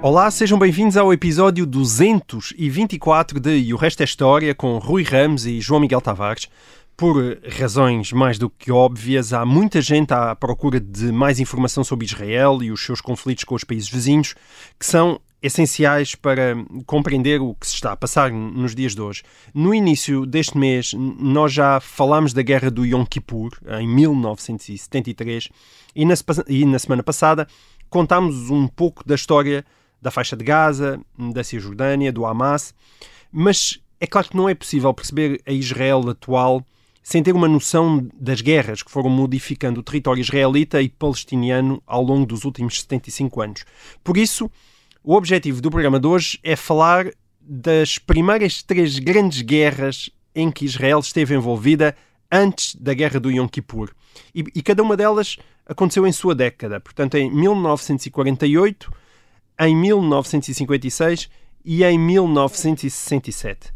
Olá, sejam bem-vindos ao episódio 224 de E o Resto é História com Rui Ramos e João Miguel Tavares. Por razões mais do que óbvias, há muita gente à procura de mais informação sobre Israel e os seus conflitos com os países vizinhos, que são essenciais para compreender o que se está a passar nos dias de hoje. No início deste mês, nós já falámos da Guerra do Yom Kippur, em 1973, e na, e na semana passada contámos um pouco da história da faixa de Gaza, da Cisjordânia, do Hamas, mas é claro que não é possível perceber a Israel atual sem ter uma noção das guerras que foram modificando o território israelita e palestiniano ao longo dos últimos 75 anos. Por isso, o objetivo do programa de hoje é falar das primeiras três grandes guerras em que Israel esteve envolvida antes da Guerra do Yom Kippur. E, e cada uma delas aconteceu em sua década, portanto, em 1948 em 1956 e em 1967.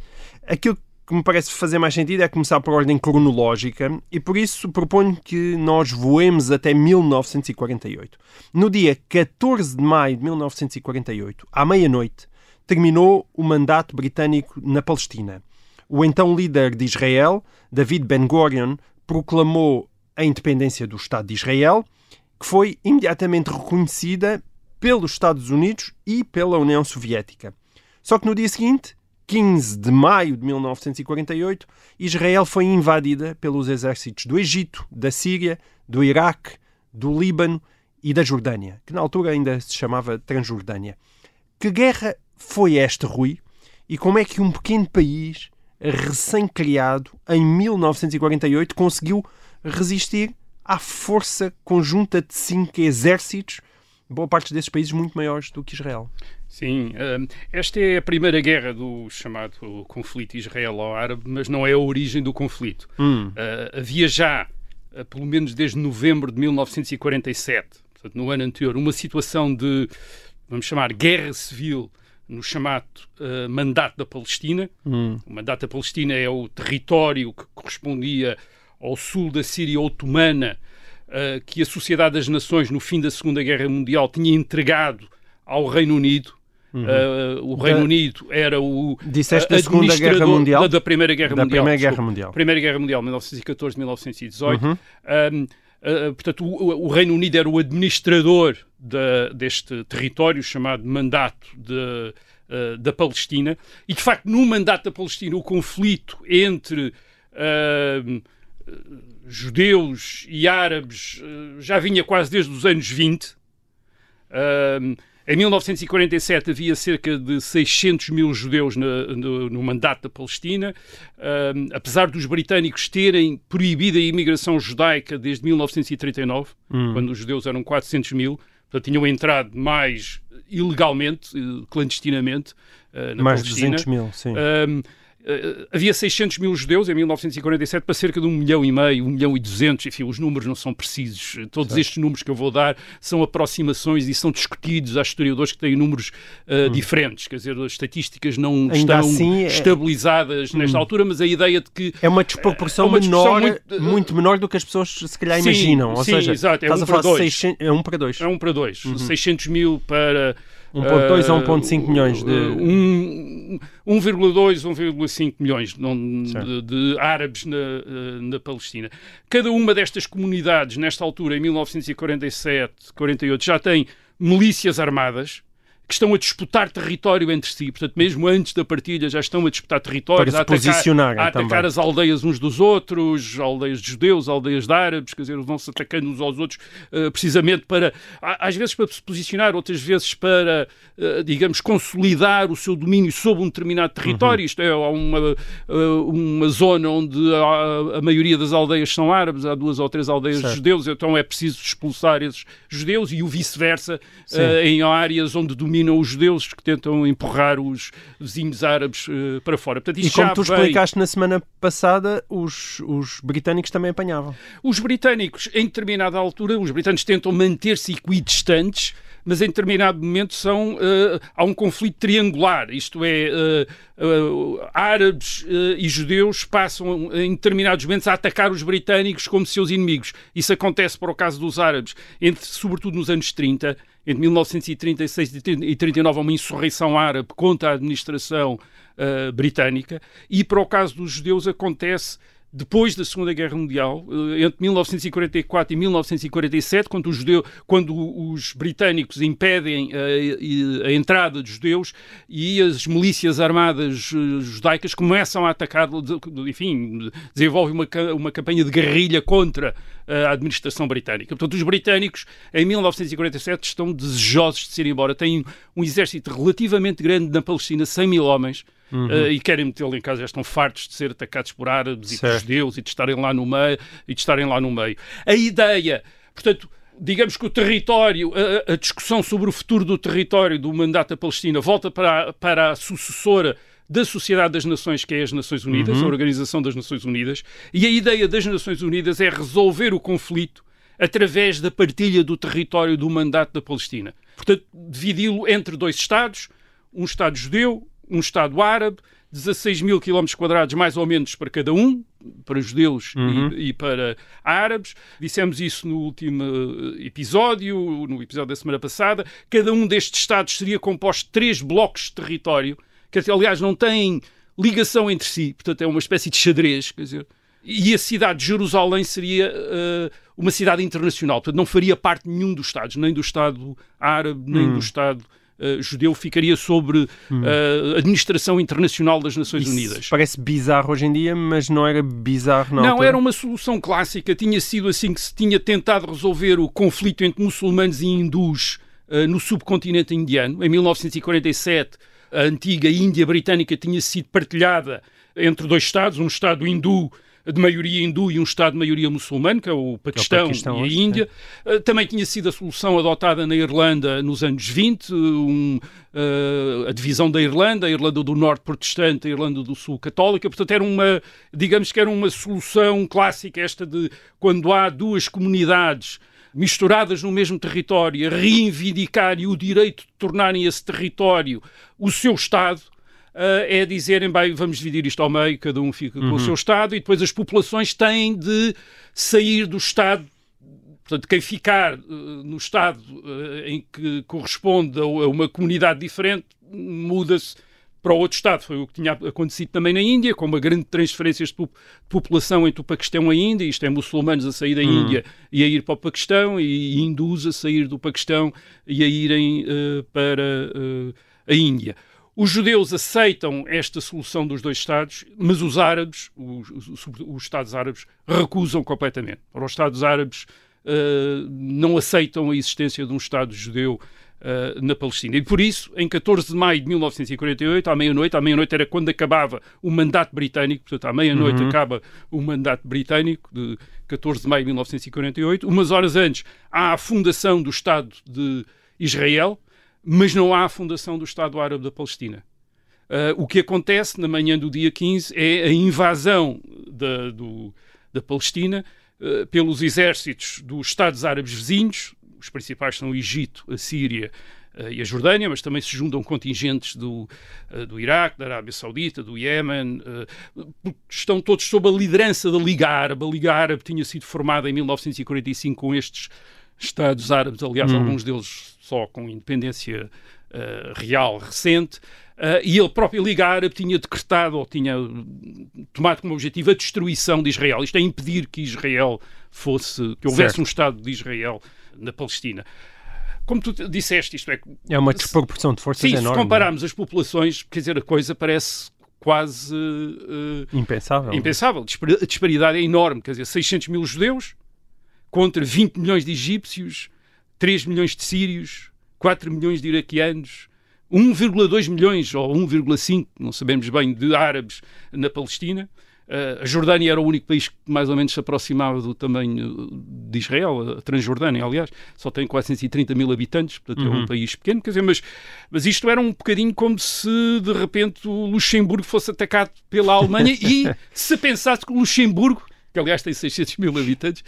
Aquilo que me parece fazer mais sentido é começar por ordem cronológica e por isso proponho que nós voemos até 1948. No dia 14 de maio de 1948, à meia-noite, terminou o mandato britânico na Palestina. O então líder de Israel, David Ben-Gurion, proclamou a independência do Estado de Israel, que foi imediatamente reconhecida pelos Estados Unidos e pela União Soviética. Só que no dia seguinte, 15 de maio de 1948, Israel foi invadida pelos exércitos do Egito, da Síria, do Iraque, do Líbano e da Jordânia, que na altura ainda se chamava Transjordânia. Que guerra foi esta, Rui? E como é que um pequeno país, recém-criado, em 1948, conseguiu resistir à força conjunta de cinco exércitos boa parte desses países muito maiores do que Israel. Sim, esta é a primeira guerra do chamado conflito israelo-árabe, mas não é a origem do conflito. Hum. Uh, havia já, uh, pelo menos desde novembro de 1947, portanto, no ano anterior, uma situação de, vamos chamar, guerra civil no chamado uh, Mandato da Palestina. Hum. O Mandato da Palestina é o território que correspondia ao sul da Síria otomana, uh, que a Sociedade das Nações, no fim da Segunda Guerra Mundial, tinha entregado ao Reino Unido. Uhum. Uh, o Reino da, Unido era o disseste da Segunda Guerra Mundial da, da Primeira Guerra da Mundial. Primeira Guerra Mundial. Primeira Guerra Mundial, 1914-1918. Uhum. Um, uh, portanto, o, o, Reino Unido era o administrador de, deste território chamado Mandato de, uh, da Palestina. E, de facto, no Mandato da Palestina, o conflito entre judeus e árabes eh, já vinha quase desde os anos 20. em 1947 havia cerca de 600 mil judeus no, no, no mandato da Palestina. apesar dos britânicos terem proibido a imigração judaica desde 1939, hum. quando os judeus eram 400 mil, portanto tinham entrado mais ilegalmente, eh, clandestinamente, uh, na mais Palestina. Mais de 200 mil, sim. Uh, havia 600 mil judeus em 1947 para cerca de um milhão e meio, um milhão e duzentos, enfim, os números não são precisos. Todos estes números que eu vou dar são aproximações e são discutidos. Há historiadores que têm números uh, hum. diferentes, quer dizer, as estatísticas não Ainda estão assim, estabilizadas é... nesta hum. altura, mas a ideia de que... É uma desproporção, é uma menor, muito, muito, menor do que as pessoas se calhar sim, imaginam. Ou sim, seja, exato, é um, para dois. 600, é um para dois. É um para dois. Uhum. 600 mil para 1.2 a 1.5 milhões de... 1,2, 1,5 milhões de, de, árabes na, eh, na Palestina. Cada uma destas comunidades, nesta altura, em 1947, 48, já tem milícias armadas, que estão a disputar território entre si, portanto, mesmo antes da partilha já estão a disputar território, a atacar, a atacar as aldeias uns dos outros, aldeias de judeus, aldeias de árabes, quer dizer, vão-se atacando uns aos outros, uh, precisamente para, às vezes para se posicionar, outras vezes para, uh, digamos, consolidar o seu domínio sobre um determinado território. Uhum. Isto é, há uma, uh, uma zona onde a, a, maioria das aldeias são árabes, há duas ou três aldeias certo. de judeus, então é preciso expulsar esses judeus e o vice-versa em áreas onde dominam dominam os judeus, que tentam empurrar os vizinhos árabes uh, para fora. Portanto, e como tu explicaste na semana passada, os, os britânicos também apanhavam. Os britânicos, em determinada altura, os britânicos tentam manter-se equidistantes, mas em determinado momento são, uh, há um conflito triangular, isto é, uh, uh, árabes e judeus passam em determinados momentos a atacar os britânicos como seus inimigos. Isso acontece para o caso dos árabes, entre, sobretudo nos anos 30, entre 1936 e 39 há uma insurreição árabe contra a administração britânica, e para o caso dos judeus acontece depois da Segunda Guerra Mundial, eh, entre 1944 e 1947, quando, os, quando os britânicos impedem a, eh, a, entrada de judeus e as milícias armadas eh, judaicas começam a atacar, enfim, desenvolvem uma, uma campanha de guerrilha contra a administração britânica. Portanto, os britânicos, em 1947, estão desejosos de se ir embora. Têm um exército relativamente grande na Palestina, 100 mil homens, Uhum. Uh, e querem metê-lo em casa, já estão fartos de ser atacados por árabes e por judeus e de estarem lá no meio e de estarem lá no meio. A ideia, portanto, digamos que o território, a, a, discussão sobre o futuro do território do mandato da Palestina volta para, para a sucessora da Sociedade das Nações, que é as Nações Unidas, uhum. a Organização das Nações Unidas, e a ideia das Nações Unidas é resolver o conflito através da partilha do território do mandato da Palestina. Portanto, dividi-lo entre dois Estados, um Estado judeu, um Estado árabe, 16 mil quilómetros quadrados mais ou menos para cada um, para judeus uhum. e, e, para árabes. Dissemos isso no último eh, episódio, no episódio da semana passada. Cada um destes Estados seria composto de três blocos de território, que aliás não têm ligação entre si, portanto é uma espécie de xadrez, quer dizer. E a cidade de Jerusalém seria uh, uma cidade internacional, portanto não faria parte de nenhum dos Estados, nem do Estado árabe, nem do hum. Estado uh, judeu ficaria sobre hum. a administração internacional das Nações Isso Unidas. Parece bizarro hoje em dia, mas não era bizarro Não, altura. era uma solução clássica. Tinha sido assim que se tinha tentado resolver o conflito entre muçulmanos e hindus uh, no subcontinente indiano. Em 1947, a antiga Índia britânica tinha sido partilhada entre dois Estados, um Estado hindu de maioria hindu e um Estado de maioria muçulmana, que é o Paquistão, é o Paquistão e a Índia. É. Também tinha sido a solução adotada na Irlanda nos anos 20, um, uh, a divisão da Irlanda, a Irlanda do Norte protestante, a Irlanda do Sul católica. Portanto, era uma, digamos que era uma solução clássica esta de quando há duas comunidades misturadas no mesmo território, a reivindicarem o direito de tornarem esse território o seu Estado, é dizerem, bem, vamos dividir isto ao meio, cada um fica com o uhum. seu Estado, e depois as populações têm de sair do Estado Portanto, quem ficar uh, no Estado uh, em que corresponde a, uma comunidade diferente muda-se para outro Estado. Foi o que tinha acontecido também na Índia, com uma grande transferência de população entre o Paquistão e a Índia, isto é, muçulmanos a sair da hum. Índia e a ir para o Paquistão, e hindus a sair do Paquistão e a irem uh, para a Índia. Os judeus aceitam esta solução dos dois Estados, mas os árabes, os, os, os Estados árabes, recusam completamente. Para os Estados árabes, uh, não aceitam a existência de um Estado judeu uh, na Palestina. E por isso, em 14 de maio de 1948, à meia-noite, à meia-noite era quando acabava o mandato britânico, portanto, à meia-noite uhum. acaba o mandato britânico, de 14 de maio de 1948. Umas horas antes, há a fundação do Estado de Israel mas não há a fundação do Estado Árabe da Palestina. Uh, o que acontece na manhã do dia 15 é a invasão da, do, da Palestina uh, pelos exércitos dos Estados Árabes vizinhos, os principais são o Egito, a Síria uh, e a Jordânia, mas também se juntam contingentes do, do Iraque, da Arábia Saudita, do Iémen, estão todos sob a liderança da Liga Árabe. A Liga Árabe tinha sido formada em 1945 com estes Estados Árabes, aliás, hum. alguns deles só com independência uh, real recente, uh, e ele próprio Liga Árabe tinha decretado ou tinha tomado como objetivo a destruição de Israel. Isto é impedir que Israel fosse, que houvesse certo. um Estado de Israel na Palestina. Como tu disseste, isto é. É uma desproporção de forças sim, enorme. se é? compararmos as populações, quer dizer, a coisa parece quase. Uh, impensável. Impensável. A disparidade é enorme. Quer dizer, 600 mil judeus contra 20 milhões de egípcios, 3 milhões de sírios, 4 milhões de iraquianos, 1,2 milhões ou 1,5, não sabemos bem, de árabes na Palestina. Uh, a Jordânia era o único país que mais ou menos se aproximava do tamanho de Israel, a Transjordânia, aliás, só tem 430 mil habitantes, portanto uhum. é um uhum. país pequeno, quer dizer, mas, mas isto era um bocadinho como se de repente o Luxemburgo fosse atacado pela Alemanha e se pensasse que o Luxemburgo que aliás tem 600 mil habitantes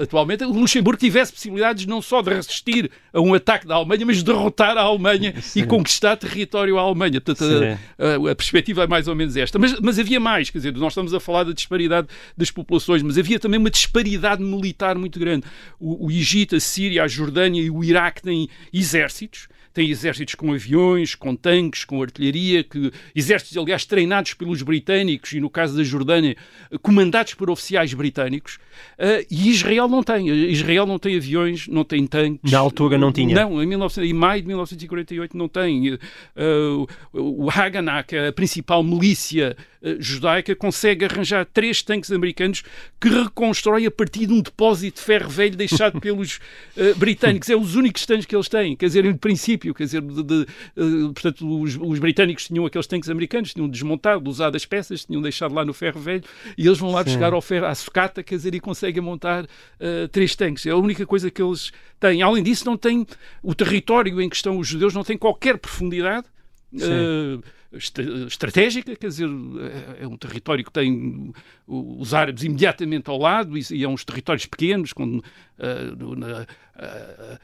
atualmente, o Luxemburgo tivesse possibilidades não só de resistir a um ataque da Alemanha, mas de derrotar a Alemanha Sim. e conquistar território à Alemanha. Portanto, a, a, a, perspectiva é mais ou menos esta. Mas, mas havia mais, quer dizer, nós estamos a falar da disparidade das populações, mas havia também uma disparidade militar muito grande. O, o Egito, a Síria, a Jordânia e o Iraque têm exércitos tem exércitos com aviões, com tanques, com artilharia, que, exércitos, aliás, treinados pelos britânicos e, no caso da Jordânia, comandados por oficiais britânicos. Uh, e Israel não tem. Israel não tem aviões, não tem tanques. Na altura não tinha? Não, em, 19, em maio de 1948 não tem. Uh, o Haganah, a principal milícia uh, judaica, consegue arranjar três tanques americanos que reconstrói a partir de um depósito de ferro velho deixado pelos britânicos. É os únicos tanques que eles têm. Quer dizer, em princípio, quer dizer, de, de, uh, portanto, os, os, britânicos tinham aqueles tanques americanos, tinham desmontado, usado as peças, tinham deixado lá no ferro velho e eles vão lá Sim. buscar ao ferro, à sucata, quer dizer, e conseguem montar uh, três tanques. É a única coisa que eles têm. Além disso, não tem o território em que estão os judeus, não tem qualquer profundidade. Uh, estratégica, quer dizer, é, é um território que tem os árabes imediatamente ao lado e, é uns territórios pequenos, com uh, na, uh,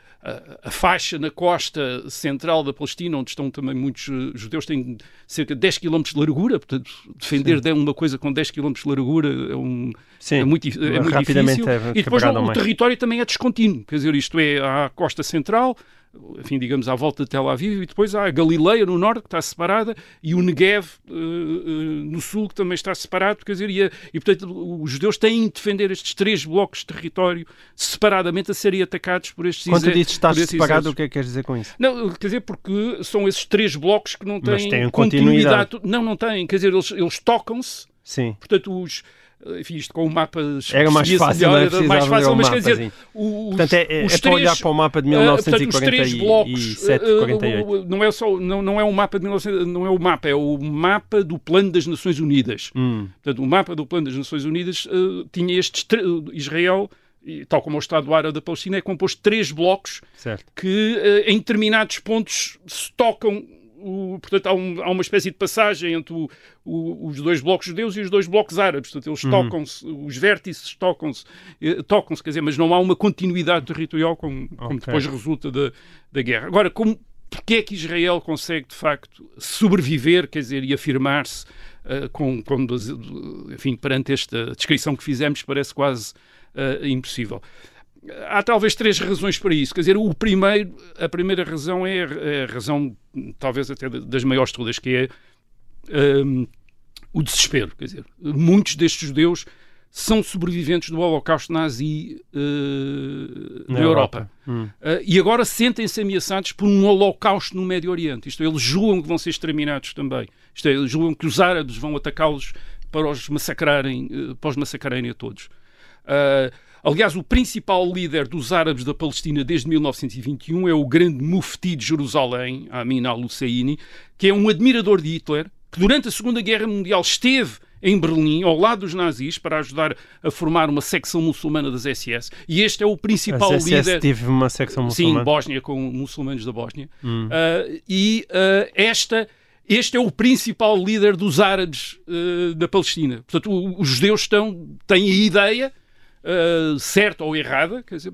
a faixa na costa central da Palestina, onde estão também muitos judeus, tem cerca de 10 km de largura, portanto, defender Sim. uma coisa com 10 km de largura é, um, Sim, é muito, é muito difícil. É e depois o, o território também é descontínuo, quer dizer, isto é a costa central, enfim, digamos, à volta de Tel Aviv, e depois há a Galileia no norte, que está separada, e o Negev uh, uh, no sul, que também está separado, quer dizer, e, a, e, portanto os judeus têm de defender estes três blocos de território separadamente a serem atacados por estes Quando dizes estar separado, o que é que queres dizer com isso? Não, quer dizer, porque são esses três blocos que não têm, continuidade. continuidade. Não, não têm, quer dizer, eles, eles tocam-se, portanto, os enfim, isto com o mapa era mais fácil, melhor, era mais fácil, mas quer dizer, o, portanto, é, é, é para olhar para o mapa de 1947 uh, blocos, uh, 48. não é só não, não é um mapa de 19, não é o mapa, é o mapa do Plano das Nações Unidas. Hum. Portanto, o mapa do Plano das Nações Unidas uh, tinha estes Israel tal como o Estado Árabe da Palestina, é composto de três blocos certo. que em determinados pontos se tocam o, portanto, há, um, há, uma espécie de passagem entre o, o, os dois blocos judeus e os dois blocos árabes. Portanto, eles uhum. tocam-se, os vértices tocam-se, eh, tocam-se, quer dizer, mas não há uma continuidade territorial como, como okay. depois resulta da, da guerra. Agora, como, porque é que Israel consegue, de facto, sobreviver, quer dizer, e afirmar-se uh, com, com, enfim, perante esta descrição que fizemos, parece quase uh, impossível há talvez três razões para isso. Quer dizer, o primeiro, a primeira razão é, é a razão, talvez até das maiores todas, que é um, o desespero. Quer dizer, muitos destes judeus são sobreviventes do Holocausto nazi uh, na, na, Europa. Europa. Hum. Uh, e agora sentem-se ameaçados por um Holocausto no Médio Oriente. Isto é, eles julgam que vão ser exterminados também. Isto é, eles julgam que os árabes vão atacá-los para os massacrarem, uh, para os massacrarem a todos. Uh, Aliás, o principal líder dos árabes da Palestina desde 1921 é o grande mufti de Jerusalém, Amin al-Husseini, que é um admirador de Hitler, que durante a Segunda Guerra Mundial esteve em Berlim, ao lado dos nazis, para ajudar a formar uma secção muçulmana das SS. E este é o principal As SS líder. teve uma secção muçulmana? Sim, Bósnia, com muçulmanos da Bósnia. Hum. Uh, e uh, esta. Este é o principal líder dos árabes uh, da Palestina. Portanto, os judeus estão, têm a ideia uh, certa ou errada, quer dizer,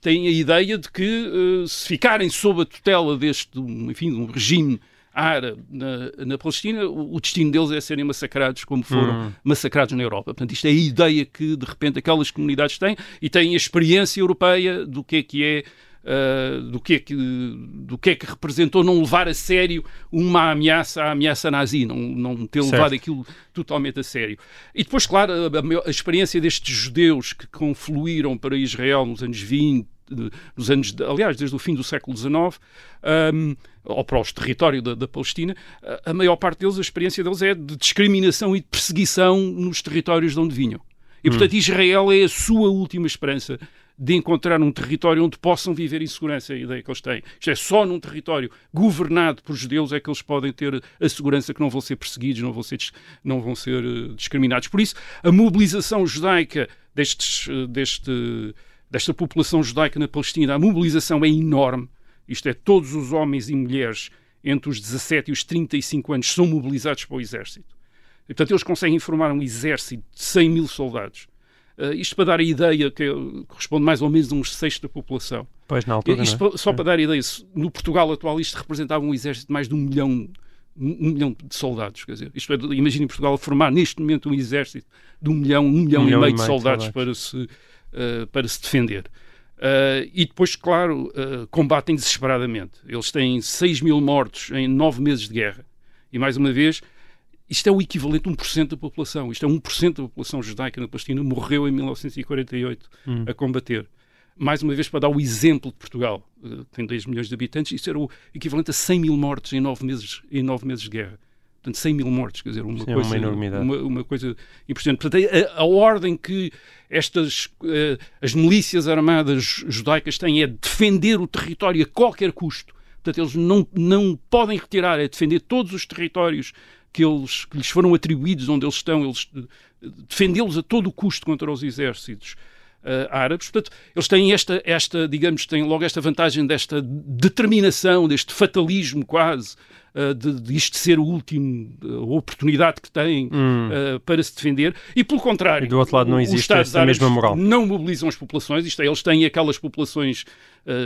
têm a ideia de que uh, se ficarem sob a tutela deste, enfim, de um regime árabe na, na, Palestina, o, destino deles é serem massacrados como foram hum. massacrados na Europa. Portanto, isto é a ideia que, de repente, aquelas comunidades têm e têm a experiência europeia do que é que é Uh, do, que é que, do que é que representou não levar a sério uma ameaça, a ameaça nazi, não, não ter certo. levado aquilo totalmente a sério. E depois, claro, a, a, experiência destes judeus que confluíram para Israel nos anos 20, nos anos, aliás, desde o fim do século XIX, um, ou para os territórios da, da, Palestina, a maior parte deles, a experiência deles é de discriminação e de perseguição nos territórios de onde vinham. E, portanto, hum. Israel é a sua última esperança de encontrar um território onde possam viver em segurança, a ideia que eles têm. Isto é, só num território governado por judeus é que eles podem ter a segurança que não vão ser perseguidos, não vão ser, não vão ser uh, discriminados. Por isso, a mobilização judaica destes, uh, deste, desta população judaica na Palestina, a mobilização é enorme. Isto é, todos os homens e mulheres entre os 17 e os 35 anos são mobilizados para o exército. E, portanto, eles conseguem formar um exército de 100 mil soldados. Uh, isto para dar a ideia que corresponde mais ou menos a uns sextos da população. Pois, na altura, isto é? só para dar a ideia, no Portugal atual isto representava um exército de mais de um milhão, um milhão de soldados. Quer dizer, isto é, imagine Portugal formar neste momento um exército de um milhão, um milhão, um milhão e meio de soldados, soldados. Para, se, uh, para se defender. Uh, e depois, claro, uh, combatem desesperadamente. Eles têm 6 mil mortos em 9 meses de guerra. E, mais uma vez, isto é o equivalente a 1% da população. Isto é 1% da população judaica na Palestina morreu em 1948 hum. a combater. Mais uma vez, para dar o exemplo de Portugal, uh, tem 2 milhões de habitantes, isto era o equivalente a 100 mil mortos em 9 meses, em 9 meses de guerra. Portanto, 100 mil mortos, quer dizer, uma, Sim, coisa, uma, uma, uma, coisa impressionante. Portanto, a, a ordem que estas uh, as milícias armadas judaicas têm é defender o território a qualquer custo. Portanto, eles não, não podem retirar, é defender todos os territórios que, eles, que lhes foram atribuídos onde eles estão, eles defendê-los a todo o custo contra os exércitos uh, árabes. Portanto, eles têm esta, esta, digamos, têm logo esta vantagem desta determinação, deste fatalismo quase, uh, de, de isto ser a última uh, oportunidade que têm hum. para se defender. E, pelo contrário, e do outro lado não existe essa mesma moral. não mobilizam as populações, isto é, eles têm aquelas populações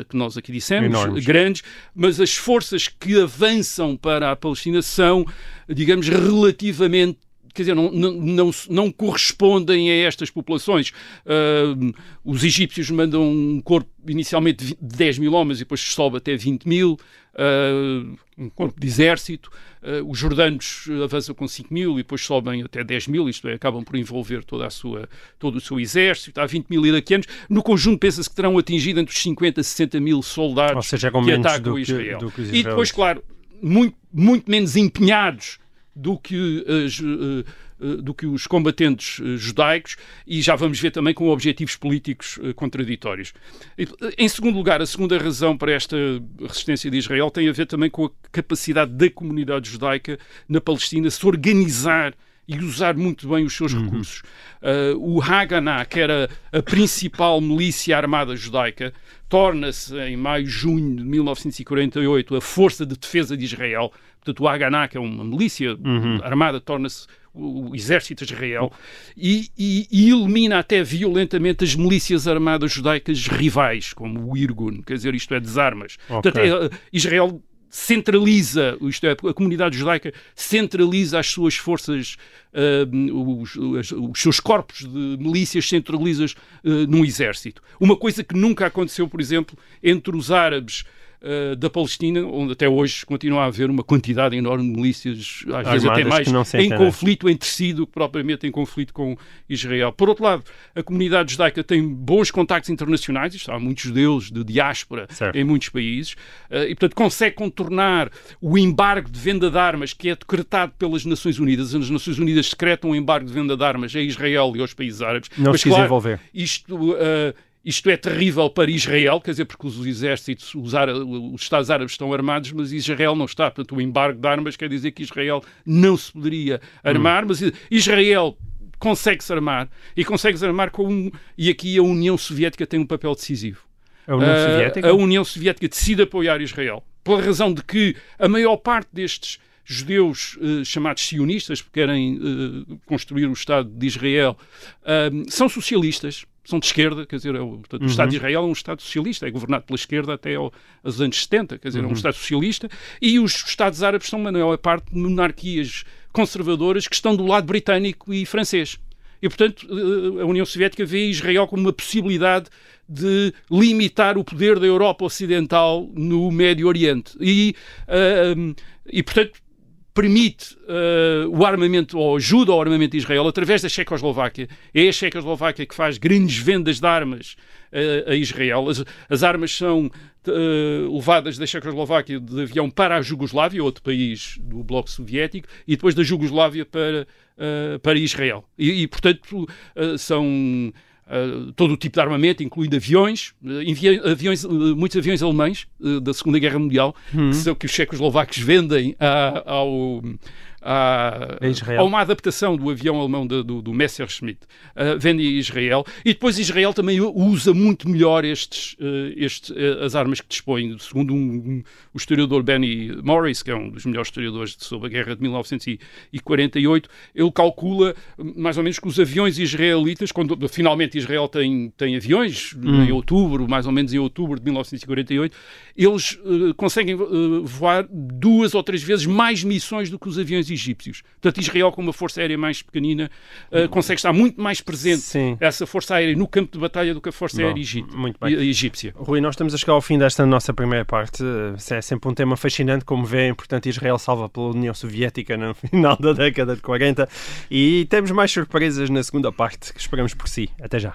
que nós aqui dissemos, Enormes. grandes, mas as forças que avançam para a Palestina são, digamos, relativamente quer dizer, não, não, não, não correspondem a estas populações. Uh, os egípcios mandam um corpo inicialmente de 10 mil homens e depois sobe até 20 mil, uh, um corpo de exército. Uh, os jordanos avançam com 5 mil e depois sobem até 10 mil, isto é, acabam por envolver toda a sua, todo o seu exército. Há 20 mil iraquianos. No conjunto, pensa-se que terão atingido entre os 50 e 60 mil soldados seja, que atacam Israel. Que, que e depois, claro, muito, muito menos empenhados do que, uh, do que os combatentes judaicos e já vamos ver também com objetivos políticos contraditórios. Em segundo lugar, a segunda razão para esta resistência de Israel tem a ver também com a capacidade da comunidade judaica na Palestina se organizar e usar muito bem os seus uhum. recursos. Uh, o Haganah, que era a principal milícia armada judaica, torna-se em maio, junho de 1948 a Força de Defesa de Israel. Portanto, o Haganah, que é uma milícia uhum. armada, torna-se o exército de Israel e, e, e, elimina até violentamente as milícias armadas judaicas rivais, como o Irgun, quer dizer, isto é, desarmas. Okay. Portanto, é, Israel centraliza, isto é, a comunidade judaica centraliza as suas forças, uh, os, os, seus corpos de milícias centralizas uh, num exército. Uma coisa que nunca aconteceu, por exemplo, entre os árabes uh, da Palestina, onde até hoje continua a haver uma quantidade enorme de milícias, às vezes até mais, em conflito entre si do que propriamente em conflito com Israel. Por outro lado, a comunidade judaica tem bons contactos internacionais, isto, há muitos judeus de diáspora certo. em muitos países, uh, e portanto consegue contornar o embargo de venda de armas que é decretado pelas Nações Unidas. As Nações Unidas secretam um embargo de venda de armas a Israel e aos países árabes. Não Mas, se claro, envolver. Isto uh, isto é terrível para Israel, quer dizer, porque os exércitos, os, os Estados Árabes estão armados, mas Israel não está. Portanto, o embargo de armas quer dizer que Israel não se poderia armar, hum. mas Israel consegue-se armar e consegue-se armar com um. E aqui a União Soviética tem um papel decisivo. A União uh, Soviética? A União Soviética decide apoiar Israel, pela razão de que a maior parte destes judeus uh, chamados sionistas, porque querem uh, construir o Estado de Israel, são socialistas são de esquerda, quer dizer, é o, portanto, uhum. o Estado de Israel é um Estado socialista, é governado pela esquerda até aos anos 70, quer dizer, uhum. é um uhum. Estado socialista, e os Estados árabes são, na maior parte, monarquias conservadoras que estão do lado britânico e francês. E, portanto, eh, a União Soviética vê Israel como uma possibilidade de limitar o poder da Europa Ocidental no Médio Oriente. E, uh, e portanto, permite uh, o armamento ou ajuda ao armamento de Israel através da Checoslováquia. É a Checoslováquia que faz grandes vendas de armas uh, a Israel. As, as armas são uh, levadas da Checoslováquia de avião para a Jugoslávia, outro país do bloco soviético, e depois da Jugoslávia para, para Israel. E, e portanto, são Uh, todo o tipo de armamento, incluindo aviões, uh, aviões uh, muitos aviões alemães da Segunda Guerra Mundial, Hum. que são que os checoslovacos vendem a- ao, a, A uma adaptação do avião alemão de- do, do Messerschmitt, uh, vende a Israel, e depois Israel também usa muito melhor estes, uh, estes, uh, as armas que dispõe, segundo um, um- o historiador Benny Morris, que é um dos melhores historiadores sobre a guerra de 1948, ele calcula hum, mais ou menos que os aviões israelitas, quando finalmente Israel tem, tem aviões, Hum. em outubro, mais ou menos em outubro de 1948, eles conseguem voar duas ou três vezes mais missões do que os aviões egípcios. Portanto, Israel, com uma força aérea mais pequenina, uh, consegue estar muito mais presente Sim. essa força aérea no campo de batalha do que a força Bom, aérea egípcia. muito bem. e- egípcia. Rui, nós estamos a chegar ao fim desta nossa primeira parte. Eh, É sempre um tema fascinante, como vêem. Portanto, Israel salva pela União Soviética no final da década de 40. E temos mais surpresas na segunda parte que esperamos por si. Até já.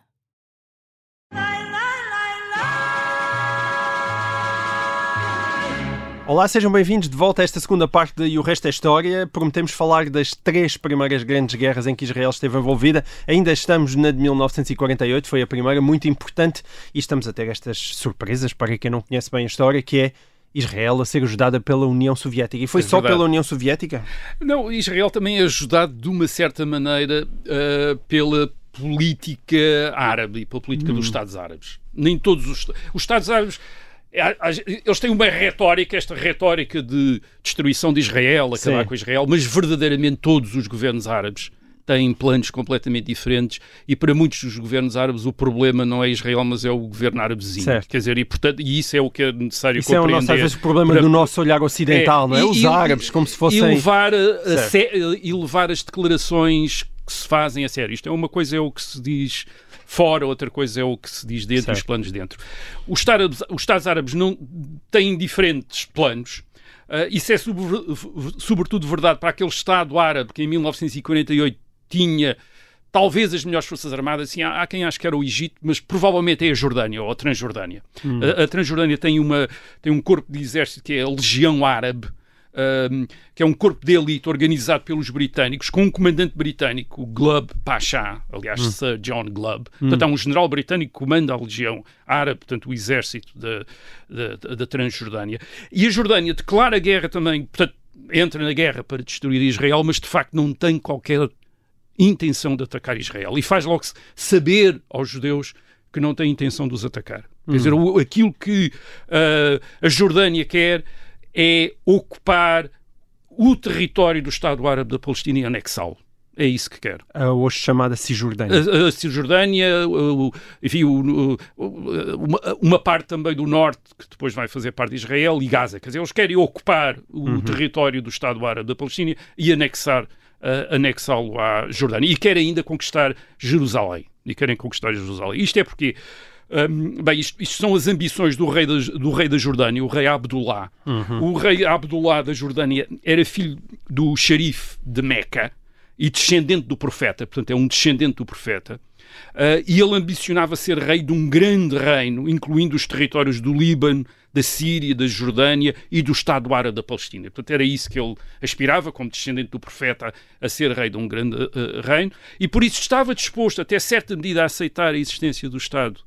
Olá, sejam bem-vindos de volta a esta segunda parte de E o Resto é História. Prometemos falar das três primeiras grandes guerras em que Israel esteve envolvida. Ainda estamos na de 1948, foi a primeira, muito importante, e estamos a ter estas surpresas para quem não conhece bem a história, que é Israel a ser ajudada pela União Soviética. E foi É só pela União Soviética? Não, Israel também é ajudado de uma certa maneira uh, pela política árabe e pela política dos Estados Árabes. Nem todos os, os Estados Árabes. É, Eles têm uma retórica, esta retórica de destruição de Israel, acabar Sim. com Israel, mas verdadeiramente todos os governos árabes têm planos completamente diferentes e para muitos dos governos árabes o problema não é Israel, mas é o governo árabe vizinho. Certo. Quer dizer, e, portanto, e isso é o que é necessário Isso é o compreender. nosso, às vezes, o problema para- do nosso olhar ocidental, não é? e- Os e- árabes, como se fossem... E levar, a- a sé- e levar as declarações que se fazem a sério. Isto é uma coisa é o que se diz fora, outra coisa é o que se diz dentro, Certo. os planos dentro. Os Estados, os Estados Árabes não têm diferentes planos. Ah, isso é sobre- sobretudo verdade para aquele Estado árabe que em 1948 tinha talvez as melhores forças armadas, assim, há, há quem ache que era o Egito, mas provavelmente é a Jordânia ou a Transjordânia. A, a Transjordânia tem, uma, tem um corpo de exército que é a Legião Árabe, um, que é um corpo de elite organizado pelos britânicos, com um comandante britânico, o Glubb Pasha, aliás, Sir John Glubb. Portanto, há um general britânico que comanda a Legião Árabe, portanto, o exército da, da, Transjordânia. E a Jordânia declara guerra também, portanto, entra na guerra para destruir Israel, mas de facto não tem qualquer intenção de atacar Israel. E faz logo saber aos judeus que não tem intenção de os atacar. Quer dizer, o- aquilo que ah, a Jordânia quer é ocupar o território do Estado Árabe da Palestina e anexá-lo. É isso que quer. A hoje chamada Cisjordânia. A, a Cisjordânia, o- enfim, o- o- uma, uma parte também do norte, que depois vai fazer parte de Israel, e Gaza. Quer dizer, eles querem ocupar o território do Estado Árabe da Palestina e anexar, ah, anexá-lo à Jordânia. E querem ainda conquistar Jerusalém. E querem conquistar Jerusalém. Isto é porque. Bem, isto, isto são as ambições do rei, da, do rei da Jordânia, o rei Abdullah. O rei Abdullah da Jordânia era filho do xerife de Meca e descendente do profeta, portanto é um descendente do profeta, Ah, e ele ambicionava ser rei de um grande reino, incluindo os territórios do Líbano, da Síria, da Jordânia e do Estado Árabe da Palestina. Portanto, era isso que ele aspirava, como descendente do profeta, a ser rei de um grande ah, reino, e por isso estava disposto, até certa medida, a aceitar a existência do Estado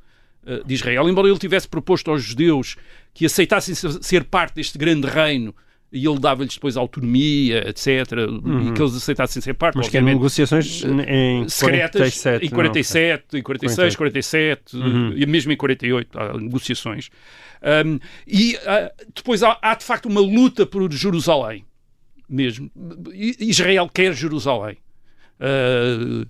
de Israel, embora ele tivesse proposto aos judeus que aceitassem ser- parte deste grande reino e ele dava-lhes depois autonomia, etc., uhum. e que eles aceitassem ser parte. Mas que eram negociações em secretas 47, em 47, não, em 46, 47, uhum. e mesmo em 48 há negociações. Um, e uh, depois há, há, de facto uma luta por Jerusalém, mesmo. Israel quer Jerusalém. Uh,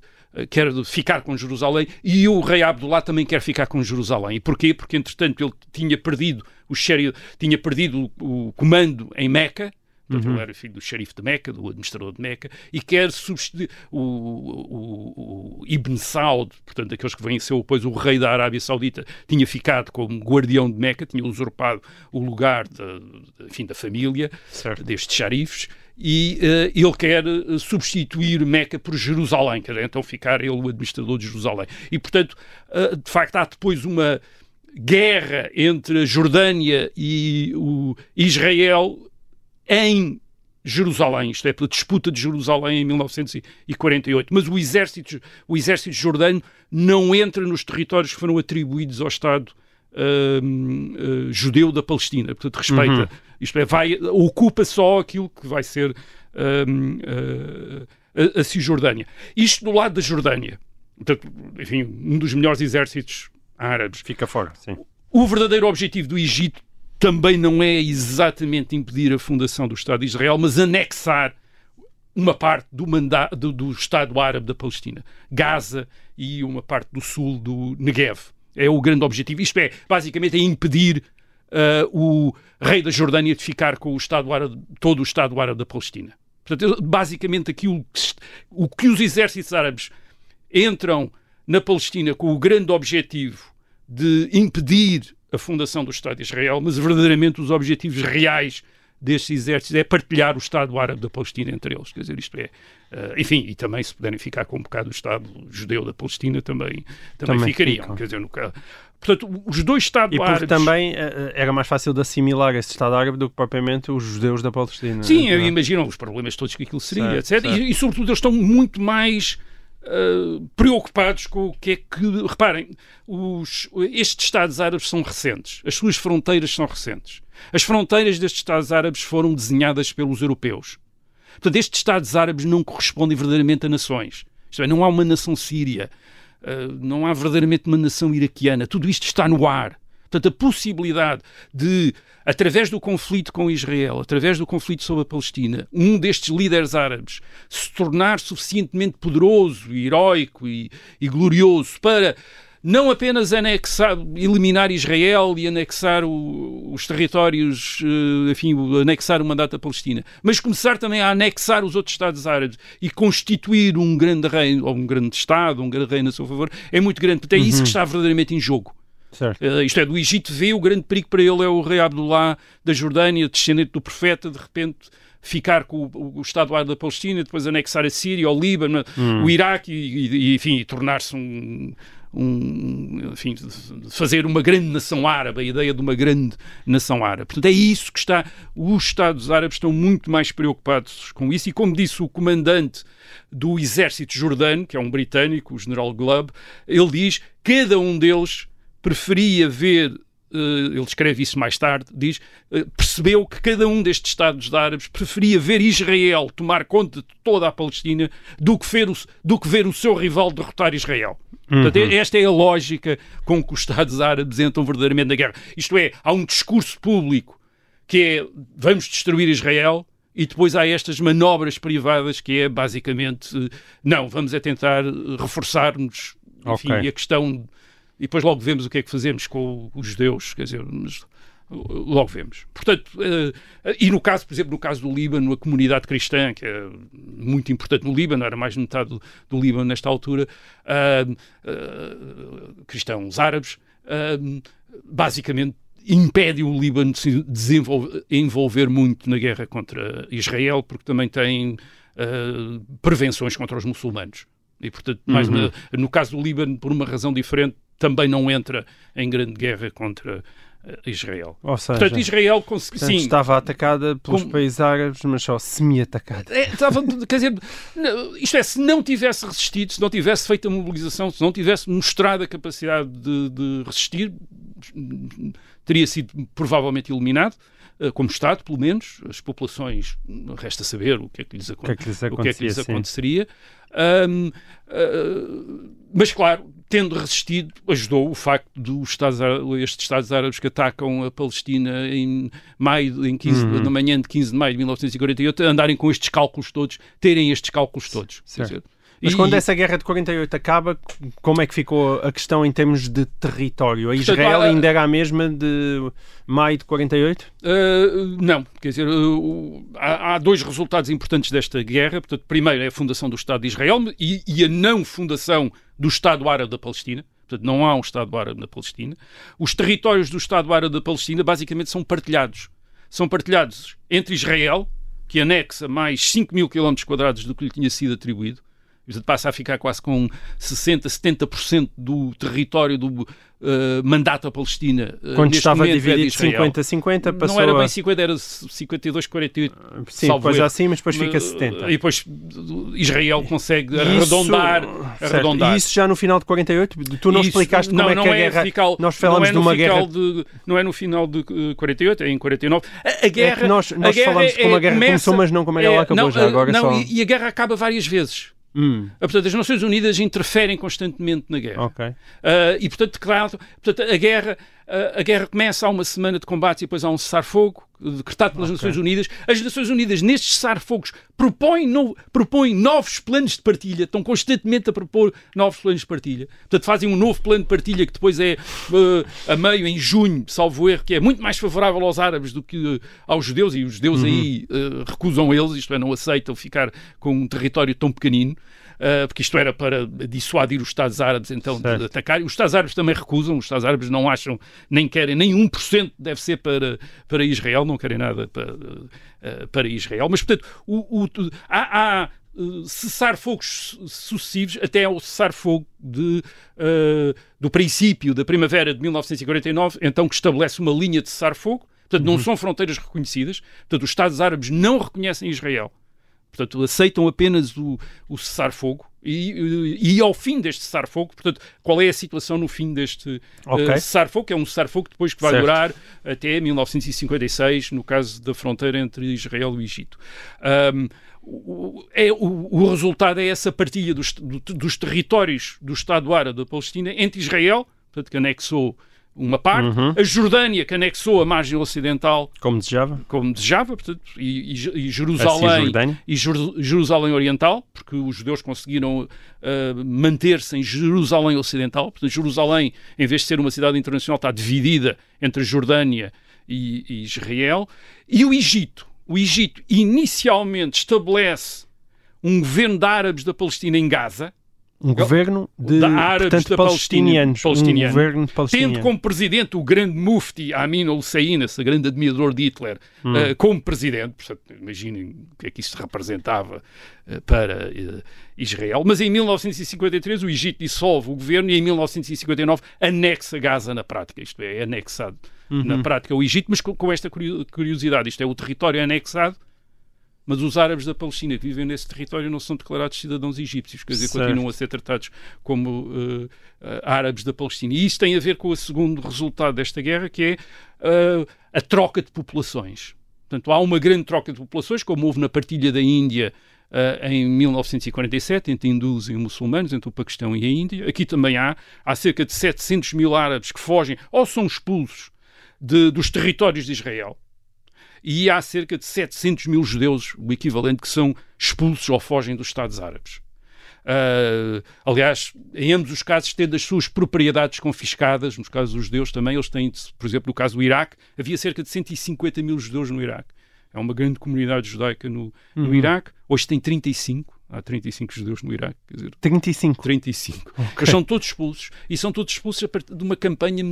quer ficar com Jerusalém e o rei Abdullah também quer ficar com Jerusalém. E porquê? Porque, entretanto, ele tinha perdido o, xerife, tinha perdido o, o comando em Meca, Portanto, uhum. ele era filho do xerife de Meca, do administrador de Meca, e quer substituir o, o, o, Ibn Saud, portanto, aqueles que venceu depois o rei da Arábia Saudita, tinha ficado como guardião de Meca, tinha usurpado o lugar de, enfim, da família certo. destes xerifes, e uh, ele quer eh, substituir Meca por Jerusalém, quer então ficar ele o administrador de Jerusalém. E, portanto, uh, de facto, há depois uma guerra entre a Jordânia e o Israel em Jerusalém, isto é, pela disputa de Jerusalém em 1948. Mas o exército, o exército jordano não entra nos territórios que foram atribuídos ao Estado uh, uh, judeu da Palestina. Portanto, respeita, uhum. isto é, vai, ocupa só aquilo que vai ser uh, a, a Cisjordânia. Isto do lado da Jordânia. Portanto, enfim, um dos melhores exércitos árabes. Fica fora, sim. O verdadeiro objetivo do Egito também não é exatamente impedir a fundação do Estado de Israel, mas anexar uma parte do, mandato, do, do, Estado Árabe da Palestina, Gaza e uma parte do sul do Negev. É o grande objetivo. Isto é, basicamente, é impedir uh, o rei da Jordânia de ficar com o Estado Árabe, todo o Estado Árabe da Palestina. Portanto, basicamente, aquilo que, o que os exércitos árabes entram na Palestina com o grande objetivo de impedir a fundação do Estado de Israel, mas verdadeiramente os objetivos reais destes exércitos é partilhar o Estado árabe da Palestina entre eles. Quer dizer, isto é. Uh, enfim, e também se puderem ficar com um bocado o Estado judeu da Palestina, também, também, também ficariam. Ficam. Quer dizer, no caso. Portanto, os dois Estados e porque árabes... também uh, era mais fácil de assimilar esse Estado árabe do que propriamente os judeus da Palestina. Sim, é? imaginam os problemas todos que aquilo seria, certo, etc. Certo. E, e, sobretudo, eles estão muito mais uh, preocupados com o que é que. Reparem, os, estes Estados árabes são recentes, as suas fronteiras são recentes. As fronteiras destes Estados árabes foram desenhadas pelos europeus. Portanto, estes Estados árabes não correspondem verdadeiramente a nações. Isto é, não há uma nação síria, uh, não há verdadeiramente uma nação iraquiana. Tudo isto está no ar. Portanto, a possibilidade de, através do conflito com Israel, através do conflito sobre a Palestina, um destes líderes árabes se tornar suficientemente poderoso, heróico e, e glorioso para não apenas anexar, eliminar Israel e anexar o, os territórios, eh, enfim, anexar o mandato da Palestina, mas começar também a anexar os outros Estados árabes e constituir um grande reino, ou um grande Estado, um grande reino a seu favor, é muito grande. Portanto, é isso uhum. que está verdadeiramente em jogo. Uh, isto é, do Egito vê, o grande perigo para ele é o rei Abdullah da Jordânia, descendente do profeta, de repente ficar com o, o Estado árabe da Palestina, depois anexar a Síria, o Líbano, hum. o Iraque e, e enfim, tornar-se um, um, enfim, fazer uma grande nação árabe, a ideia de uma grande nação árabe. Portanto, é isso que está. Os Estados árabes estão muito mais preocupados com isso, e como disse o comandante do exército jordano, que é um britânico, o general Glubb, ele diz cada um deles preferia ver ele escreve isso mais tarde, diz, uh, percebeu que cada um destes Estados árabes preferia ver Israel tomar conta de toda a Palestina do que ver o, do que ver o seu rival derrotar Israel. Uhum. Portanto, esta é a lógica com que os Estados árabes entram verdadeiramente na guerra. Isto é, há um discurso público que é vamos destruir Israel, e depois há estas manobras privadas que é basicamente não, vamos é tentar reforçar-nos enfim, okay. a questão e depois logo vemos o que é que fazemos com os judeus, quer dizer, mas logo vemos. Portanto, uh, e no caso, por exemplo, no caso do Líbano, a comunidade cristã, que é muito importante no Líbano, era mais de metade do, do Líbano nesta altura, uh, uh, cristãos árabes, basicamente impede o Líbano de se desenvolver, envolver muito na guerra contra Israel, porque também tem prevenções contra os muçulmanos. E, portanto, mais uhum. uma, no caso do Líbano, por uma razão diferente, também não entra em grande guerra contra uh, Israel. Ou seja, portanto, Israel portanto, sim, estava atacada pelos com... países árabes, mas só semi-atacada. É, estava, quer dizer, isto é, se não tivesse resistido, se não tivesse feito a mobilização, se não tivesse mostrado a capacidade de, de resistir, teria sido provavelmente eliminado uh, como Estado, pelo menos. As populações, resta saber o que é que lhes, que é que lhes, o que é que lhes sim. aconteceria. Um, uh, mas, claro, tendo resistido, ajudou o facto dos Estados, estes Estados Árabes que atacam a Palestina em maio, em 15, Uhum. na manhã de 15 de maio de 1948, andarem com estes cálculos todos, terem estes cálculos todos. Certo. Mas e- quando essa guerra de 48 acaba, como é que ficou a questão em termos de território? A Portanto, Israel há- ainda era a mesma de maio de 48? Uh, não, quer dizer, uh, há, há dois resultados importantes desta guerra. Portanto, primeiro é a fundação do Estado de Israel e, e a não fundação do Estado Árabe da Palestina. Portanto, não há um Estado Árabe na Palestina. Os territórios do Estado Árabe da Palestina basicamente são partilhados. São partilhados entre Israel, que anexa mais 5 mil quilómetros quadrados do que lhe tinha sido atribuído. Portanto, passa a ficar quase com 60, 70% do território do eh, mandato à Palestina. eh, Quando estava é dividido Israel. 50-50, passou Não era bem a... 50, era 52, 48. Sim, erro. assim, mas depois fica Mas, 70. E depois uh, Israel consegue E arredondar. Arredondar. E isso já no final de 48? Tu não Isso- explicaste como não, é não que a guerra... Fical, Nós falamos não é de no uma final guerra... de- não é no final de uh, 48, é em 49. A, a É guerra. que nós, a nós guerra falamos é- como a guerra começa- começou, mas não como é que ela acabou não, já agora. não, só... e, e a guerra acaba várias vezes. Hum, Ah, Portanto, as Nações Unidas interferem constantemente na guerra. ok. Ah, e, portanto, declara, portanto a, guerra, a guerra começa há uma semana de combate e depois há um cessar-fogo decretado pelas Nações Unidas. As Nações Unidas, nestes cessar-fogos, propõem, no- propõem novos planos de partilha, estão constantemente a propor novos planos de partilha. Portanto, fazem um novo plano de partilha que depois é ah, a meio, em junho, salvo erro, que é muito mais favorável aos árabes do que ah, aos judeus, e os judeus aí ah, recusam eles, isto é, não aceitam ficar com um território tão pequenino. Uh, porque isto era para dissuadir os Estados Árabes então de Certo. atacar. Os Estados Árabes também recusam, os Estados Árabes não acham, nem querem, nem 1% deve ser para, para Israel, não querem nada para, uh, para Israel. Mas, portanto, o, o- há, há uh, cessar-fogos sucessivos até ao cessar-fogo de, uh, do princípio da primavera de 1949, então que estabelece uma linha de cessar-fogo. Portanto, não são fronteiras reconhecidas. Portanto, os Estados Árabes não reconhecem Israel. Portanto, aceitam apenas o, o cessar-fogo. E, e, ao fim deste cessar-fogo, portanto, qual é a situação no fim deste eh, cessar-fogo? Que é um cessar-fogo depois que vai Certo. durar até 1956, no caso da fronteira entre Israel e o Egito. O, o- é, o, o resultado é essa partilha dos, do- dos territórios do Estado Árabe da Palestina entre Israel, portanto, que anexou uma parte, Uhum. a Jordânia, que anexou a margem ocidental Como desejava. como desejava, portanto, e, e- e Jerusalém Cisjordânia. e Jeru- Jerusalém Oriental, porque os judeus conseguiram ah, manter-se em Jerusalém Ocidental. Portanto, Jerusalém, em vez de ser uma cidade internacional, está dividida entre Jordânia e, e Israel. E o Egito. O Egito inicialmente estabelece um governo de árabes da Palestina em Gaza, Um governo de árabes portanto, palestinianos. Um governo de tendo como presidente o grande mufti Amin al-Sain, esse grande admirador de Hitler, eh, como presidente. Portanto, imaginem o que é que isso representava eh, para eh, Israel. Mas em 1953 o Egito dissolve o governo e em 1959 anexa Gaza na prática. Isto é, é anexado na prática o Egito, mas com, com esta curio- curiosidade. Isto é, o território é anexado mas os árabes da Palestina que vivem nesse território não são declarados cidadãos egípcios, quer dizer, Certo. continuam a ser tratados como eh, eh, árabes da Palestina. E isso tem a ver com o segundo resultado desta guerra, que é eh, a troca de populações. Portanto, há uma grande troca de populações, como houve na partilha da Índia eh, em 1947, entre hindus e muçulmanos, entre o Paquistão e a Índia. Aqui também há, há cerca de 700 mil árabes que fogem ou são expulsos de- dos territórios de Israel e há cerca de 700 mil judeus, o equivalente, que são expulsos ou fogem dos Estados Árabes. Ah, aliás, em ambos os casos, tendo as suas propriedades confiscadas, nos casos dos judeus também, eles têm, por exemplo, no caso do Iraque, havia cerca de 150 mil judeus no Iraque. É uma grande comunidade judaica no, no Iraque. Hoje tem 35, há 35 judeus no Iraque. Quer dizer, 35. 35. Eles são todos expulsos. E são todos expulsos a partir de uma campanha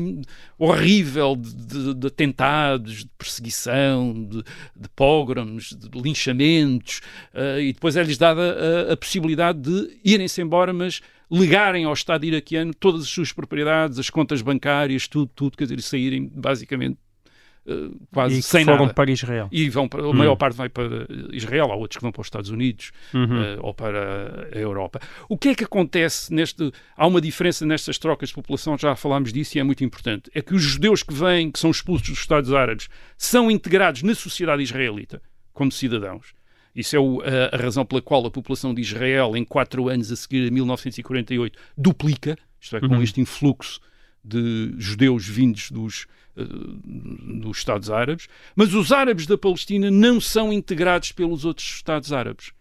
horrível de, de- de atentados, de perseguição, de, de pogroms, de linchamentos. eh, e depois é-lhes dada a, a possibilidade de irem-se embora, mas legarem ao Estado iraquiano todas as suas propriedades, as contas bancárias, tudo, tudo, quer dizer, saírem basicamente uh, quase e sem foram nada. para Israel. E vão para, a Hum. maior parte vai para Israel, há outros que vão para os Estados Unidos Uhum. eh, ou para a Europa. O que é que acontece neste. Há uma diferença nestas trocas de população, já falámos disso e é muito importante. É que os judeus que vêm, que são expulsos dos Estados Árabes, são integrados na sociedade israelita como cidadãos. Isso é o- a, a razão pela qual a população de Israel, em quatro anos a seguir a 1948, duplica, isto é, com Uhum. este influxo de judeus vindos dos, eh, dos Estados Árabes, mas os árabes da Palestina não são integrados pelos outros Estados Árabes.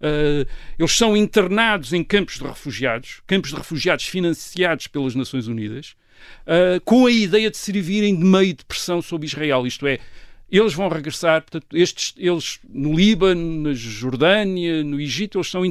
Eh, eles são internados em campos de refugiados, campos de refugiados financiados pelas Nações Unidas, eh, com a ideia de servirem de meio de pressão sobre Israel. Isto é, eles vão regressar, portanto, estes, eles no Líbano, na Jordânia, no Egito, eles são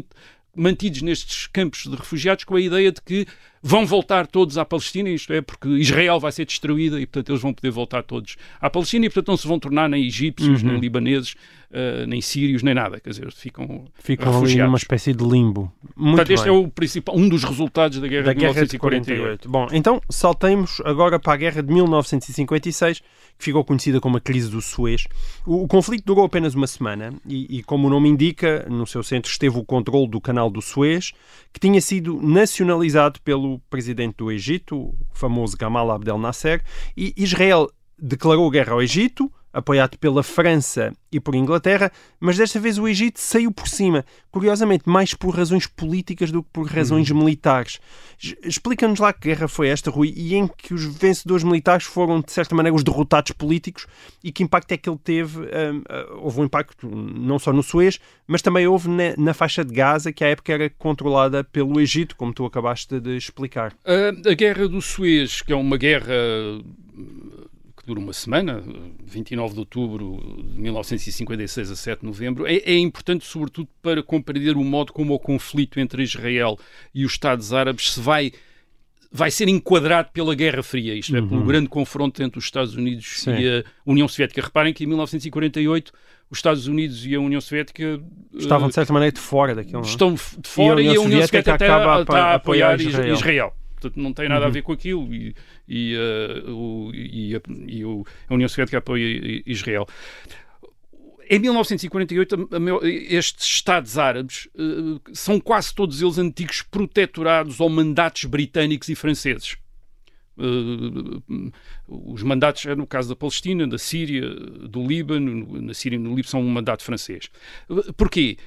mantidos nestes campos de refugiados com a ideia de que vão voltar todos à Palestina, isto é, porque Israel vai ser destruída e, portanto, eles vão poder voltar todos à Palestina e, portanto, não se vão tornar nem egípcios, Uhum. nem libaneses, eh, nem sírios, nem nada. Quer dizer, ficam, Ficam ali refugiados. numa espécie de limbo. Muito Portanto, este bem. é o principal, um dos resultados da Guerra da de Guerra de 1948. 48. Bom, então saltemos agora para a Guerra de 1956, que ficou conhecida como a Crise do Suez. O, o conflito durou apenas uma semana e, e, como o nome indica, no seu centro esteve o controle do canal do Suez, que tinha sido nacionalizado pelo presidente do Egito, o famoso Gamal Abdel Nasser, e Israel declarou guerra ao Egito, apoiado pela França e por Inglaterra, mas desta vez o Egito saiu por cima, curiosamente mais por razões políticas do que por razões militares. J- Explica-nos lá que guerra foi esta, Rui, e em que os vencedores militares foram, de certa maneira, os derrotados políticos e que impacto é que ele teve? hum, ah, houve um impacto não só no Suez, mas também houve na, na faixa de Gaza, que à época era controlada pelo Egito, como tu acabaste de explicar. A, a Guerra do Suez, que é uma guerra dura uma semana, eh, 29 de outubro de 1956 a 7 de novembro, é, é importante, sobretudo, para compreender o modo como o conflito entre Israel e os Estados Árabes se vai. Vai ser enquadrado pela Guerra Fria, isto é, pelo grande confronto entre os Estados Unidos Sim. e a União Soviética. Reparem que em 1948 os Estados Unidos e a União Soviética eh, Estavam, de certa maneira, de fora daquilo. é? estão de fora E e a a União União Soviética Soviética acaba a está, está a apoiar Israel. Uhum. Israel. Portanto, não tem nada a ver com aquilo e, e, eh, o- e a, e o- a União Soviética apoia Israel. Em 1948, a- a maior- estes Estados árabes eh, são quase todos eles antigos protetorados ou mandatos britânicos e franceses. Eh, os mandatos, no caso da Palestina, da Síria, do Líbano, no- na Síria e no Líbano são um mandato francês. Porquê?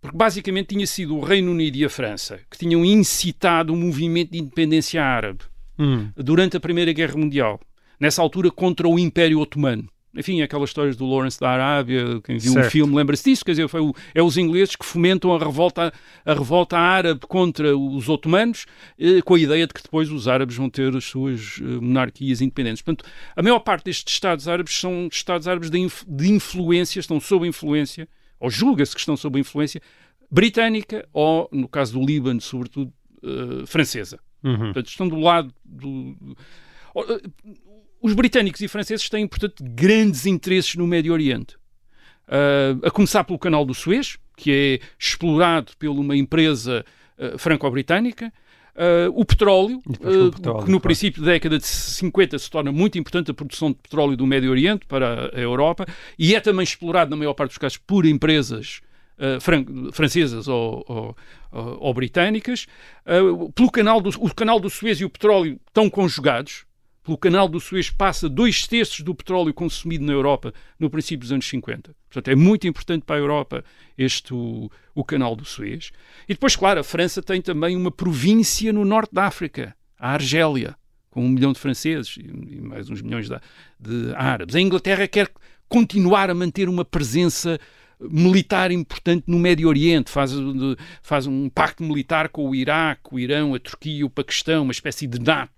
Porque basicamente tinha sido o Reino Unido e a França que tinham incitado o movimento de independência árabe Hum. durante a Primeira Guerra Mundial, nessa altura contra o Império Otomano. Enfim, aquelas histórias do Lawrence da Arábia, quem viu Certo. o filme lembra-se disso, quer dizer, foi o- é os ingleses que fomentam a revolta, a revolta árabe contra os otomanos, eh, com a ideia de que depois os árabes vão ter as suas eh, monarquias independentes. Portanto, a maior parte destes Estados árabes são Estados árabes de, inf- de influência, estão sob influência, ou julga-se que estão sob influência, britânica, ou, no caso do Líbano, sobretudo, eh, francesa. Uhum. Portanto, estão do lado do. eh, Os britânicos e franceses têm, portanto, grandes interesses no Médio Oriente. Ah, a começar pelo canal do Suez, que é explorado por uma empresa ah, franco-britânica. Ah, o petróleo, o ah, petróleo, que no princípio da década de 50 se torna muito importante a produção de petróleo do Médio Oriente para a Europa e é também explorado, na maior parte dos casos, por empresas ah, fran- francesas ou, ou- ou- britânicas. Pelo canal do, o canal do Suez e o petróleo estão conjugados. Pelo canal do Suez passa dois terços do petróleo consumido na Europa no princípio dos anos 50. Portanto, é muito importante para a Europa este o, o canal do Suez. E depois, claro, a França tem também uma província no norte da África, a Argélia, com um milhão de franceses e, mais uns milhões de, de árabes. A Inglaterra quer continuar a manter uma presença militar importante no Médio Oriente, faz, faz um pacto militar com o Iraque, o Irão, a Turquia, o Paquistão, uma espécie de na-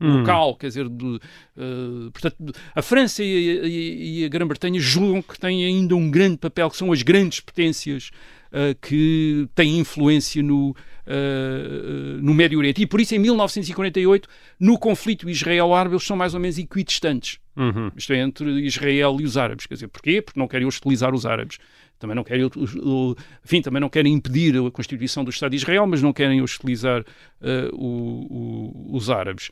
NATO local, quer dizer, de, eh, portanto, a França e, a- e- a Grã-Bretanha julgam que têm ainda um grande papel, que são as grandes potências eh, que têm influência no, eh, no Médio Oriente. E por isso, em 1948, no conflito Israel-Árabe, eles são mais ou menos equidistantes. Uhum. Isto é, entre Israel e os árabes. Quer dizer, porquê? Porque não querem hostilizar os árabes. Também não querem, enfim, também não querem impedir a constituição do Estado de Israel, mas não querem hostilizar o- o- os árabes.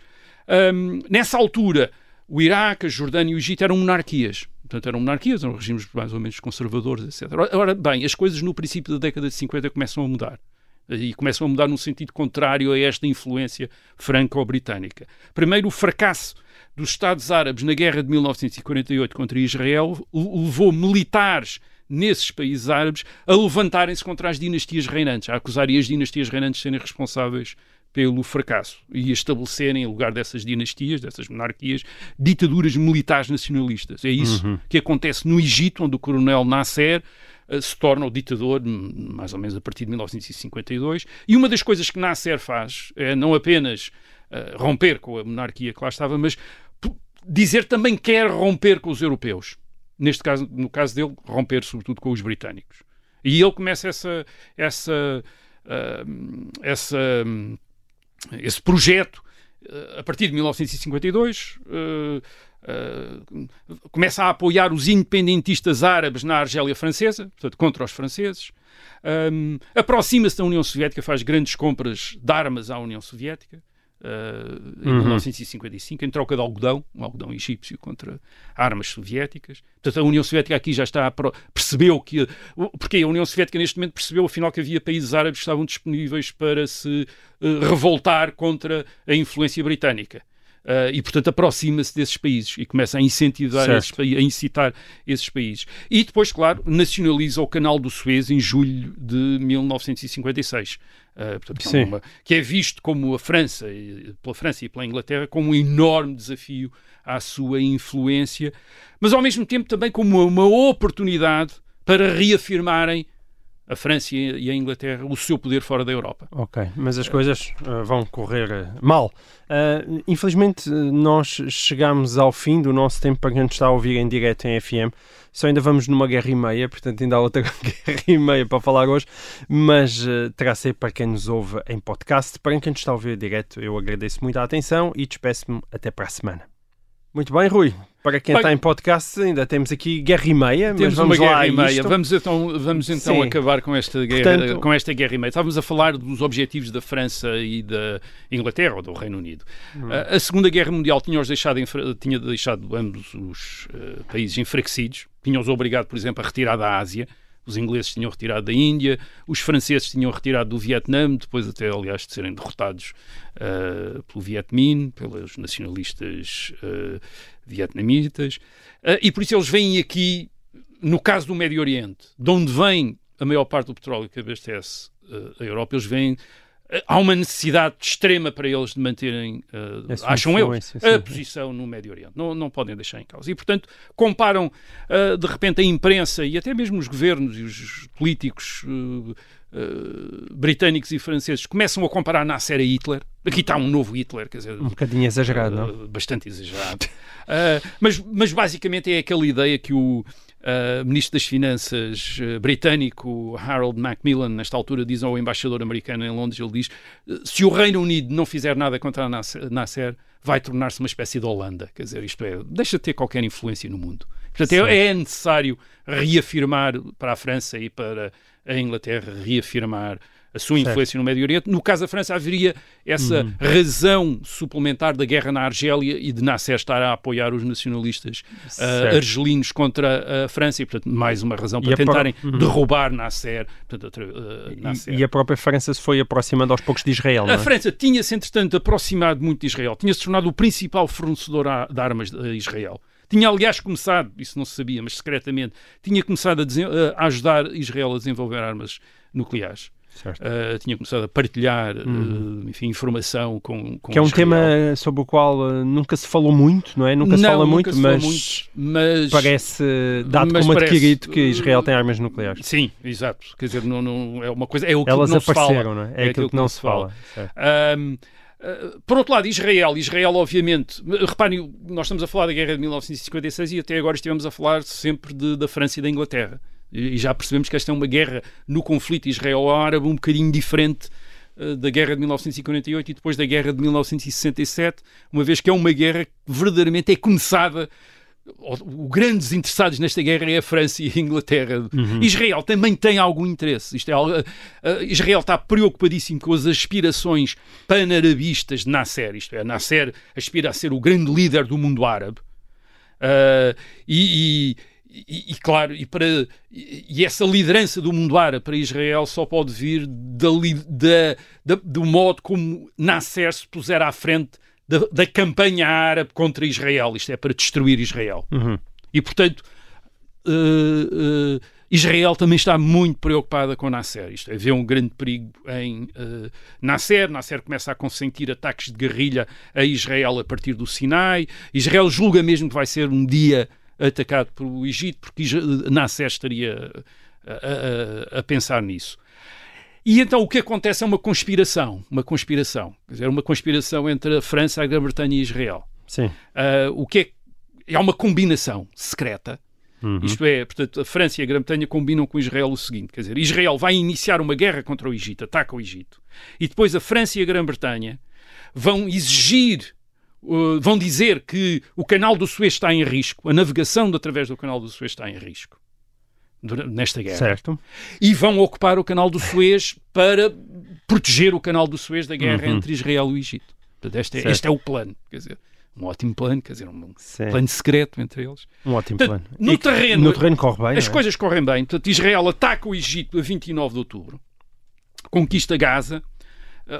Ahm, nessa altura, o Iraque, a Jordânia e o Egito eram monarquias. Portanto, eram monarquias, eram regimes mais ou menos conservadores, etc. Ora, bem, as coisas no princípio da década de 50 começam a mudar. E começam a mudar num sentido contrário a esta influência franco-britânica. Primeiro, o fracasso dos Estados Árabes na guerra de 1948 contra Israel levou militares nesses países árabes a levantarem-se contra as dinastias reinantes, a acusarem as dinastias reinantes de serem responsáveis pelo fracasso e estabelecerem, em lugar dessas dinastias, dessas monarquias, ditaduras militares nacionalistas. É isso uhum. que acontece no Egito, onde o coronel Nasser uh, se torna o ditador, mais ou menos a partir de 1952. E uma das coisas que Nasser faz é não apenas uh, romper com a monarquia que lá estava, mas dizer também que quer romper com os europeus. Neste caso, no caso dele, romper sobretudo com os britânicos. E ele começa essa, essa, uh, essa esse projeto, eh, a partir de 1952, uh, uh, começa a apoiar os independentistas árabes na Argélia Francesa, portanto, contra os franceses. Aproxima-se da União Soviética, faz grandes compras de armas à União Soviética. Uh, em uhum. 1955, em troca de algodão, um algodão egípcio contra armas soviéticas. Portanto, a União Soviética aqui já está a pro... percebeu que. Porque a União Soviética neste momento percebeu afinal que havia países árabes que estavam disponíveis para se uh, revoltar contra a influência britânica. Uh, e, portanto, aproxima-se desses países e começa a incentivar, esses, a incitar esses países. E depois, claro, nacionaliza o canal do Suez em julho de 1956. Uh, portanto, é uma, que é visto como a França, pela França e pela Inglaterra, como um enorme desafio à sua influência, mas ao mesmo tempo também como uma oportunidade para reafirmarem a França e a Inglaterra o seu poder fora da Europa. Ok, mas as coisas uh, vão correr uh, mal. Uh, infelizmente, nós chegamos ao fim do nosso tempo para quem nos está a ouvir em direto em FM. Só ainda vamos numa guerra e meia, portanto ainda há outra guerra e meia para falar hoje, mas terá ser para quem nos ouve em podcast. Para quem nos está a ouvir direto, eu agradeço muito a atenção e despeço-me até para a semana. Muito bem, Rui. Para quem está em podcast, ainda temos aqui guerra e meia, temos uma guerra e meia. Vamos então, vamos então acabar com esta, guerra, Portanto, com esta guerra e meia. Estávamos a falar dos objetivos da França e da Inglaterra, ou do Reino Unido. Hum. A, a, Segunda Guerra Mundial tinha-os deixado, tinha deixado ambos os uh, países enfraquecidos, tinha-os obrigado, por exemplo, a retirar da Ásia, os ingleses tinham retirado da Índia, os franceses tinham retirado do Vietnã, depois até, aliás, de serem derrotados uh, pelo Viet Minh, pelos nacionalistas uh, vietnamitas. Uh, e por isso eles vêm aqui, no caso do Médio Oriente, de onde vem a maior parte do petróleo que abastece a Europa, eles vêm há uma necessidade extrema para eles de manterem, uh, acham eles, a posição no Médio Oriente. Não, não podem deixar em causa. E, portanto, comparam, uh, de repente, a imprensa e até mesmo os governos e os políticos uh, britânicos e franceses começam a comparar Nasser a Hitler. Aqui está um novo Hitler, quer dizer... Um bocadinho exagerado, não? Bastante exagerado. mas, mas, basicamente, é aquela ideia que o uh, ministro das Finanças uh, britânico Harold Macmillan, nesta altura, diz ao embaixador americano em Londres, ele diz, se o Reino Unido não fizer nada contra a Nasser, vai tornar-se uma espécie de Holanda. Quer dizer, isto é, deixa de ter qualquer influência no mundo. Portanto, é, é necessário reafirmar para a França e para a Inglaterra, reafirmar a sua influência certo. no Médio Oriente. No caso da França, haveria essa uhum. razão suplementar da guerra na Argélia e de Nasser estar a apoiar os nacionalistas uh, argelinos contra a França e, portanto, mais uma razão para tentarem pro... uhum. derrubar Nasser, portanto, uh, Nasser. E, a própria França se foi aproximando aos poucos de Israel, A é? França tinha-se, entretanto, aproximado muito de Israel. Tinha-se tornado o principal fornecedor de armas a Israel. Tinha, aliás, começado, isso não se sabia, mas secretamente, tinha começado a, a ajudar Israel a desenvolver armas nucleares. Uh, tinha começado a partilhar uh, enfim, informação com, com Que é um Israel. tema sobre o qual uh, nunca se falou muito, não é? Nunca se não, fala muito, mas, muito, mas, parece dado mas como parece, adquirido que Israel tem armas nucleares. Sim, exato. Quer dizer, não, não é uma coisa. É o que Elas não apareceram, não é? É, é aquilo que não se fala. fala. Um, por outro lado, Israel, Israel obviamente, reparem, nós estamos a falar da guerra de 1956 e até agora estivemos a falar sempre de, da França e da Inglaterra e já percebemos que esta é uma guerra no conflito israelo-árabe um bocadinho diferente uh, da guerra de 1948 e depois da guerra de 1967, uma vez que é uma guerra que verdadeiramente é começada os grandes interessados nesta guerra é a França e a Inglaterra. Uhum. Israel também tem algum interesse. Isto é, uh, Israel está preocupadíssimo com as aspirações panarabistas de Nasser. Isto é, Nasser aspira a ser o grande líder do mundo árabe. Uh, e, e, e, claro, e, para, e, essa liderança do mundo árabe para Israel só pode vir da, da, da, do modo como Nasser se puser à frente da, da, campanha árabe contra Israel. Isto é para destruir Israel. Uhum. E, portanto, uh, uh, Israel também está muito preocupada com Nasser. Isto é, vê um grande perigo em uh, Nasser. Nasser começa a consentir ataques de guerrilha a Israel a partir do Sinai. Israel julga mesmo que vai ser um dia atacado pelo Egito, porque Nasser estaria a, a, a pensar nisso. E então o que acontece é uma conspiração, uma conspiração, quer dizer, uma conspiração entre a França, a Grã-Bretanha e Israel. Sim. Uh, o que é, é uma combinação secreta. Uhum. Isto é, portanto, a França e a Grã-Bretanha combinam com Israel o seguinte: quer dizer, Israel vai iniciar uma guerra contra o Egito, ataca o Egito, e depois a França e a Grã-Bretanha vão exigir Uh, vão dizer que o canal do Suez está em risco, a navegação de através do canal do Suez está em risco nesta guerra. Certo. E vão ocupar o canal do Suez para proteger o canal do Suez da guerra uhum. entre Israel e o Egito. Portanto, este, é, este é o plano. Quer dizer, um ótimo plano, quer dizer, um Sim. plano secreto entre eles. Um ótimo Portanto, plano. No terreno, no terreno corre bem. As é? coisas correm bem. Portanto, Israel ataca o Egito a 29 de outubro, conquista Gaza,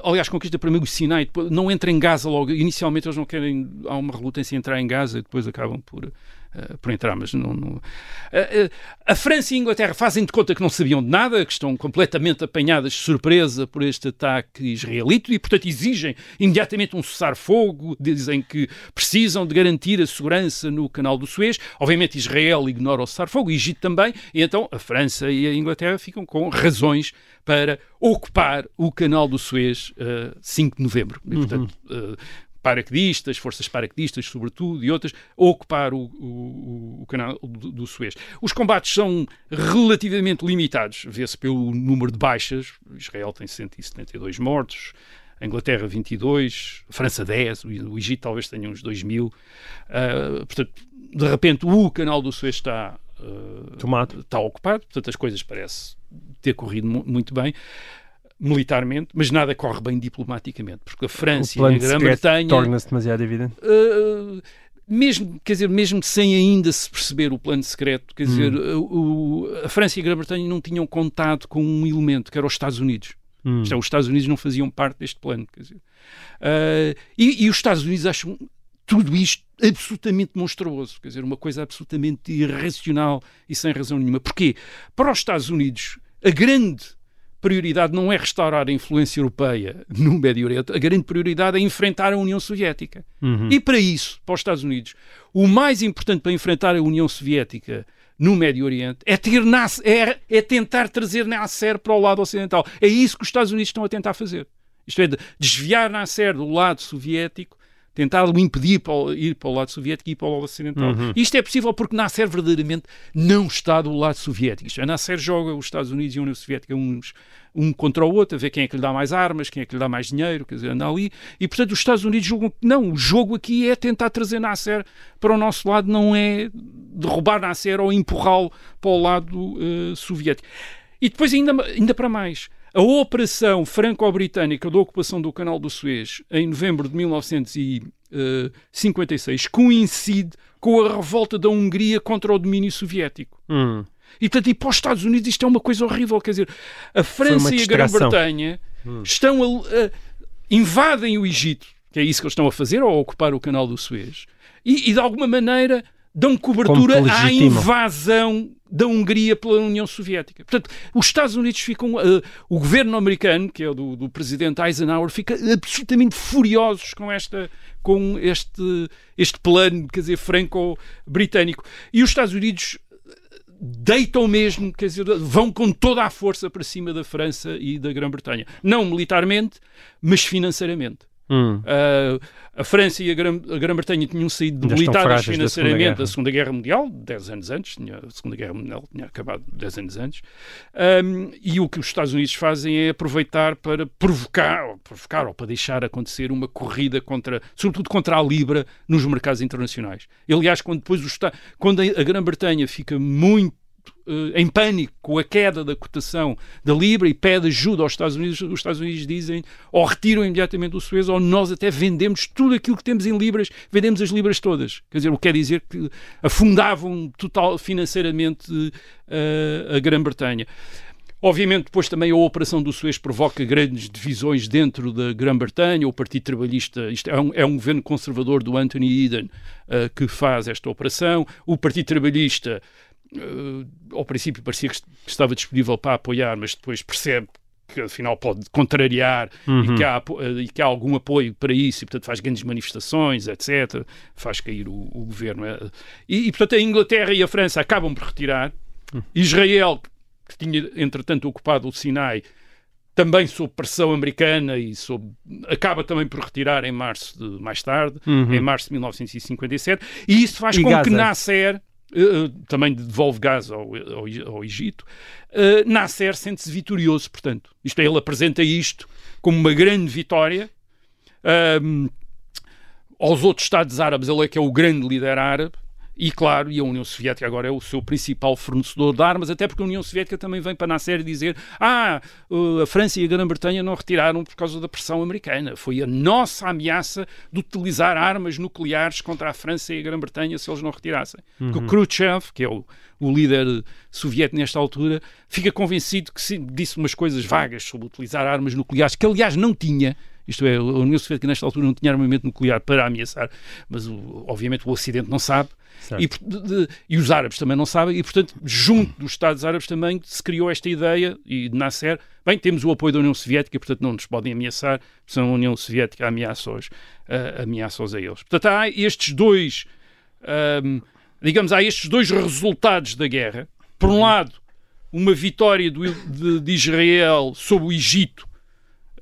aliás, conquista primeiro o Sinai, depois, não entra em Gaza logo. Inicialmente eles não querem, há uma relutância em entrar em Gaza depois acabam por, uh, por entrar. Mas não. não... Uh, uh, a França e a Inglaterra fazem de conta que não sabiam de nada, que estão completamente apanhadas de surpresa por este ataque israelito e, portanto, exigem imediatamente um cessar-fogo. Dizem que precisam de garantir a segurança no canal do Suez. Obviamente, Israel ignora o cessar-fogo, o Egito também, e então a França e a Inglaterra ficam com razões para ocupar o canal do Suez uh, 5 de novembro. E, portanto, uh, paraquedistas, forças paraquedistas, sobretudo, e outras, ocupar o, o, o canal do, do, Suez. Os combates são relativamente limitados, vê-se pelo número de baixas. Israel tem 172 mortos, a Inglaterra 22, a França 10, o, Egito talvez tenha uns 2 mil. Uh, portanto, de repente, o canal do Suez está, uh, Tomado. está ocupado, portanto, as coisas parecem ter corrido muito bem militarmente, mas nada corre bem diplomaticamente, porque a França e a Grã-Bretanha torna-se demasiado evidente. Uh, mesmo, quer dizer, mesmo sem ainda se perceber o plano secreto, quer hum. dizer, o, a França e a Grã-Bretanha não tinham contado com um elemento que era os Estados Unidos. Hum. É, os Estados Unidos não faziam parte deste plano, quer dizer. Uh, e, e os Estados Unidos acham tudo isto absolutamente monstruoso, quer dizer, uma coisa absolutamente irracional e sem razão nenhuma. Porquê? Para os Estados Unidos, a grande prioridade não é restaurar a influência europeia no Médio Oriente, a grande prioridade é enfrentar a União Soviética. Uhum. E para isso, para os Estados Unidos, o mais importante para enfrentar a União Soviética no Médio Oriente é, ter é, é tentar trazer Nasser para o lado ocidental. É isso que os Estados Unidos estão a tentar fazer. Isto é, de desviar Nasser do lado soviético tentar o impedir para ir para o lado soviético e ir para o lado ocidental. Uhum. Isto é possível porque Nasser verdadeiramente não está do lado soviético. Isto é, Nasser joga os Estados Unidos e a União Soviética uns, um contra o outro, a ver quem é que lhe dá mais armas, quem é que lhe dá mais dinheiro, quer dizer, anda ali. E, portanto, os Estados Unidos julgam que não, o jogo aqui é tentar trazer Nasser para o nosso lado, não é derrubar Nasser ou empurrá-lo para o lado uh, soviético. E depois, ainda, ainda para mais, a operação franco-britânica da ocupação do Canal do Suez em novembro de 1956 coincide com a revolta da Hungria contra o domínio soviético. Hum. E, portanto, e para os Estados Unidos isto é uma coisa horrível. Quer dizer, a França e a Grã-Bretanha hum. estão a, a, invadem o Egito, que é isso que eles estão a fazer, ao ocupar o Canal do Suez, e, e de alguma maneira dão cobertura à invasão da Hungria pela União Soviética. Portanto, os Estados Unidos ficam, uh, o governo americano, que é o do, do presidente Eisenhower, fica absolutamente furiosos com esta com este este plano, quer dizer, franco-britânico. E os Estados Unidos deitam mesmo, quer dizer, vão com toda a força para cima da França e da Grã-Bretanha. Não militarmente, mas financeiramente. Hum. Uh, a França e a Grã-Bretanha tinham sido debilitadas financeiramente da Segunda Guerra Mundial, 10 anos antes, tinha, a Segunda Guerra Mundial tinha acabado 10 anos antes, um, e o que os Estados Unidos fazem é aproveitar para provocar, ou provocar, ou para deixar acontecer uma corrida contra, sobretudo contra a Libra, nos mercados internacionais. Aliás, quando depois o, quando a Grã-Bretanha fica muito em pânico com a queda da cotação da Libra e pede ajuda aos Estados Unidos, os Estados Unidos dizem ou retiram imediatamente o Suez ou nós até vendemos tudo aquilo que temos em Libras, vendemos as Libras todas. Quer dizer, o que quer dizer que afundavam total financeiramente uh, a Grã-Bretanha. Obviamente, depois também a operação do Suez provoca grandes divisões dentro da Grã-Bretanha. O Partido Trabalhista, isto é um, é um governo conservador do Anthony Eden uh, que faz esta operação. O Partido Trabalhista uh, ao princípio parecia que estava disponível para apoiar, mas depois percebe que afinal pode contrariar uhum. e, que há, e, que há, algum apoio para isso e portanto faz grandes manifestações, etc. Faz cair o, o governo. É. E, e, portanto a Inglaterra e a França acabam por retirar. Uhum. Israel, que tinha entretanto ocupado o Sinai, também sob pressão americana e sob, acaba também por retirar em março de, mais tarde, uhum. em março de 1957, e isso faz e com Gaza. que Nasser também devolve gás ao, ao, ao Egito, uh, Nasser sente-se vitorioso, portanto. Isto é, ele apresenta isto como uma grande vitória. Aos outros Estados árabes, ele é que é o grande líder árabe. E claro, e a União Soviética agora é o seu principal fornecedor de armas, até porque a União Soviética também vem para Nasser dizer ah, a França e a Grã-Bretanha não retiraram por causa da pressão americana. Foi a nossa ameaça de utilizar armas nucleares contra a França e a Grã-Bretanha se eles não retirassem. Uhum. Porque o Khrushchev, que é o, o líder soviético nesta altura, fica convencido que disse umas coisas vagas sobre utilizar armas nucleares, que aliás não tinha, isto é, a União Soviética nesta altura não tinha armamento nuclear para ameaçar, mas obviamente o Ocidente não sabe. E, de, e, os árabes também não sabem, e portanto, junto dos Estados Árabes também se criou esta ideia, e de Nasser, bem, temos o apoio da União Soviética, portanto não nos podem ameaçar, são a União Soviética ameaça-os uh, ameaça a eles. Portanto, há estes dois, um, digamos, há estes dois resultados da guerra. Por um lado, uma vitória do, de, de, Israel sobre o Egito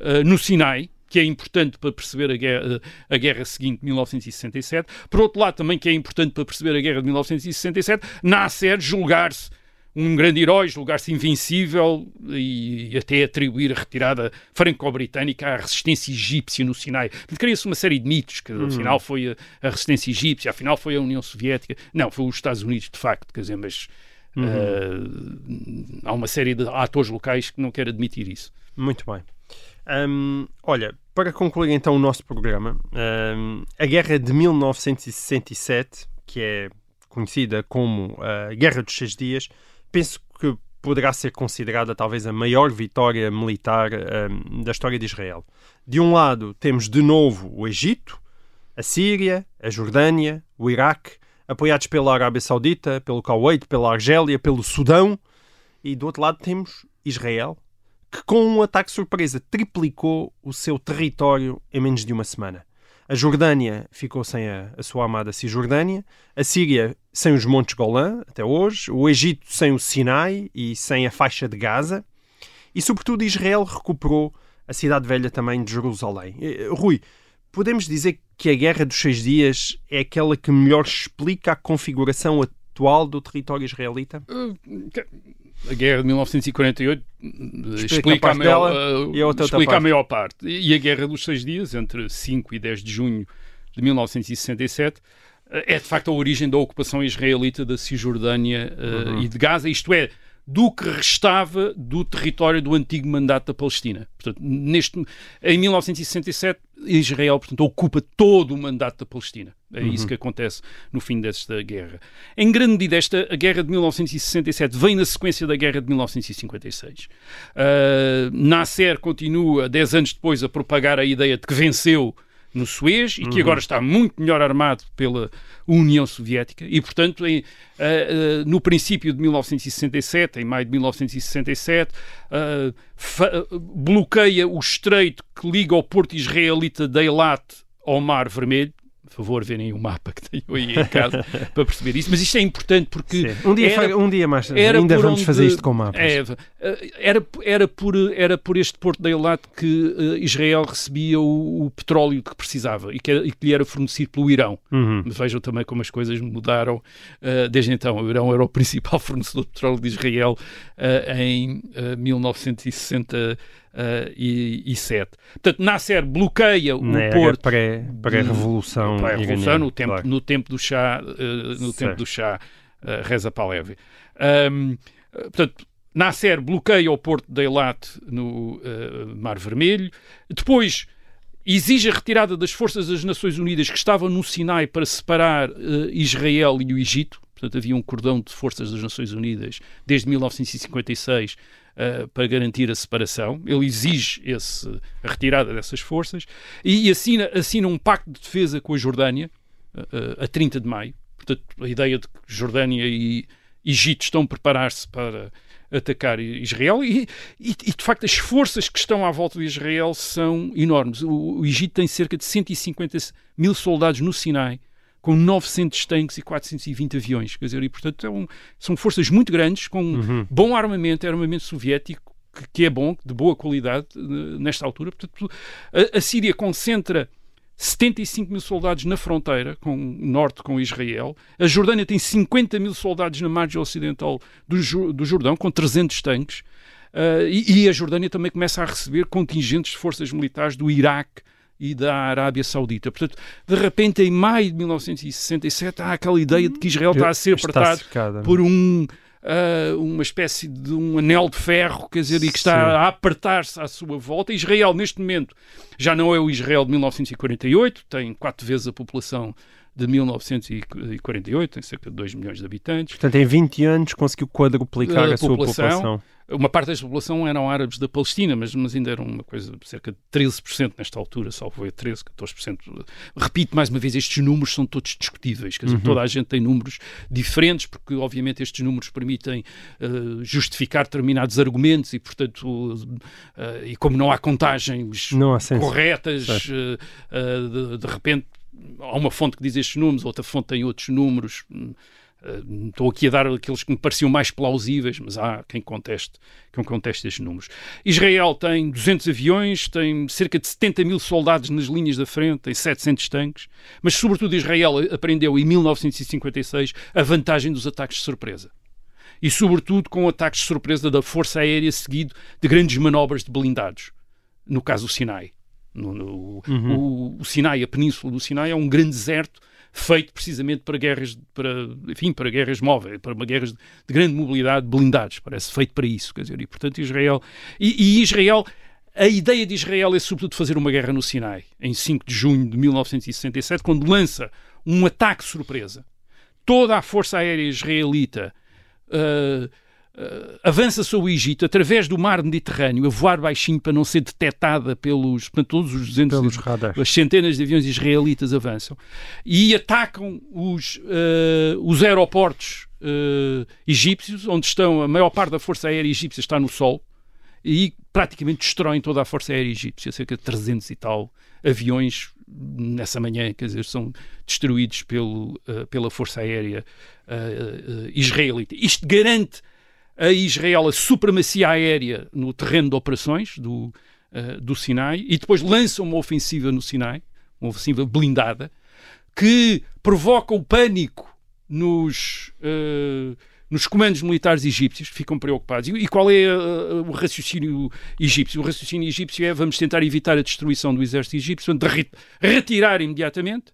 uh, no Sinai, que é importante para perceber a guerra, a guerra seguinte, 1967. Por outro lado, também que é importante para perceber a guerra de 1967, Nasser julgar-se um grande herói, julgar-se invencível e até atribuir a retirada franco-britânica à resistência egípcia no Sinai. Cria-se uma série de mitos, que afinal hum. foi a, a, resistência egípcia, afinal foi a União Soviética. Não, foi os Estados Unidos, de facto, quer dizer, mas uhum. uh, há uma série de atores locais que não querem admitir isso. Muito bem. Um, olha, para concluir então o nosso programa, um, a Guerra de 1967, que é conhecida como a Guerra dos Seis Dias, penso que poderá ser considerada talvez a maior vitória militar um, da história de Israel. De um lado, temos de novo o Egito, a Síria, a Jordânia, o Iraque, apoiados pela Arábia Saudita, pelo Kuwait, pela Argélia, pelo Sudão, e do outro lado temos Israel, que com um ataque surpresa triplicou o seu território em menos de uma semana. A Jordânia ficou sem a, a, sua amada Cisjordânia, a Síria sem os Montes Golã, até hoje, o Egito sem o Sinai e sem a faixa de Gaza, e sobretudo Israel recuperou a cidade velha também de Jerusalém. Eh, Rui, podemos dizer que a Guerra dos Seis Dias é aquela que melhor explica a configuração atual do território israelita? Uh, a guerra de 1948 explica, explica a, maior, dela, uh, a explica a maior parte. E a guerra dos seis dias, entre 5 e 10 de junho de 1967, uh, é de facto a origem da ocupação israelita da Cisjordânia uh, uhum. e de Gaza, isto é, do que restava do território do antigo mandato da Palestina. Portanto, neste, em 1967, Israel portanto, ocupa todo o mandato da Palestina. É uhum. isso que acontece no fim desta guerra. Em grande medida, esta, a guerra de 1967 vem na sequência da guerra de 1956. Uh, Nasser continua, 10 anos depois, a propagar a ideia de que venceu no Suez e que uhum. agora está muito melhor armado pela União Soviética e, portanto, em, uh, uh, no princípio de 1967, em maio de 1967, uh, bloqueia o estreito que liga o porto israelita de Eilat ao Mar Vermelho, favor, verem o mapa que tenho aí em casa para perceber isso. Mas isto é importante porque. Um dia, era, um dia mais. Ainda vamos onde, fazer isto com mapas. É, era, era, por, era por este Porto de Eilat que uh, Israel recebia o, o, petróleo que precisava e que, e que lhe era fornecido pelo Irão. Uhum. Mas vejam também como as coisas mudaram uh, desde então. O Irão era o principal fornecedor de petróleo de Israel uh, em 1960 uh, e, e 7. Portanto, Nasser bloqueia o Na porto pré-revolução pré revolução no tempo claro. no tempo do chá uh, no tempo do chá uh, Reza Pahlavi. Um, portanto, Nasser bloqueia o porto de Eilat no uh, Mar Vermelho. Depois exige a retirada das forças das Nações Unidas que estavam no Sinai para separar Israel e o Egito. Portanto, havia um cordão de forças das Nações Unidas desde 1956 uh, para garantir a separação. Ele exige esse, a retirada dessas forças e assina, assina um pacto de defesa com a Jordânia uh, a 30 de maio. Portanto, a ideia de que Jordânia e Egito estão a preparar-se para atacar Israel e, e, e, de facto as forças que estão à volta de Israel são enormes. O, o Egito tem cerca de 150 mil soldados no Sinai com 900 tanques e 420 aviões. Quer dizer, e, portanto, é um, são forças muito grandes, com uhum. bom armamento, armamento soviético, que, que, é bom, de boa qualidade, nesta altura. Portanto, a, a Síria concentra 75 mil soldados na fronteira com o norte com Israel. A Jordânia tem 50 mil soldados na margem ocidental do, do Jordão, com 300 tanques. Uh, e, e, a Jordânia também começa a receber contingentes de forças militares do Iraque, e da Arábia Saudita. Portanto, de repente, em maio de 1967, há aquela ideia de que Israel está a ser apertado por um, uh, uma espécie de um anel de ferro, quer dizer, e que está Sim. a apertar-se à sua volta. Israel, neste momento, já não é o Israel de 1948, tem quatro vezes a população de 1948, tem cerca de 2 milhões de habitantes. Portanto, em 20 anos conseguiu quadruplicar a, a sua população. Uma parte desta população eram árabes da Palestina, mas, mas ainda eram uma coisa de cerca de 13% nesta altura, salvo foi 13, 14%. Repito mais uma vez, estes números são todos discutíveis, quer dizer, uhum. toda a gente tem números diferentes, porque obviamente estes números permitem uh, justificar determinados argumentos e, portanto, uh, e como não há contagens não há corretas, uh, de, de repente há uma fonte que diz estes números, outra fonte tem outros números. Uh, estou aqui a dar aqueles que me pareciam mais plausíveis, mas há quem conteste, quem conteste estes números. Israel tem 200 aviões, tem cerca de 70 mil soldados nas linhas da frente, tem 700 tanques, mas sobretudo Israel aprendeu em 1956 a vantagem dos ataques de surpresa. E sobretudo com ataques de surpresa da Força Aérea seguido de grandes manobras de blindados, no caso do Sinai. No, no, uhum. o, o, Sinai, a península do Sinai, é um grande deserto feito precisamente para guerras, para, enfim, para guerras móveis, para guerras de, de grande mobilidade, blindados. Parece feito para isso, quer dizer, e portanto Israel e, e Israel a ideia de Israel é sobretudo fazer uma guerra no Sinai, em 5 de junho de 1967, quando lança um ataque surpresa. Toda a força aérea israelita uh, uh, avança sobre o Egito através do mar Mediterrâneo, a voar baixinho para não ser detectada pelos, portanto, todos os 200, pelos as centenas de aviões israelitas avançam. E atacam os, uh, os aeroportos uh, egípcios, onde estão a maior parte da força aérea egípcia está no sol e praticamente destroem toda a força aérea egípcia, cerca de 300 e tal aviões nessa manhã, quer dizer, são destruídos pelo, pela força aérea israelita. Isto garante a Israel a supremacia aérea no terreno de operações do, uh, do Sinai e depois lança uma ofensiva no Sinai, uma ofensiva blindada, que provoca o pânico nos, uh, nos comandos militares egípcios, que ficam preocupados. E, e qual é uh, o raciocínio egípcio? O raciocínio egípcio é vamos tentar evitar a destruição do exército egípcio, de retirar imediatamente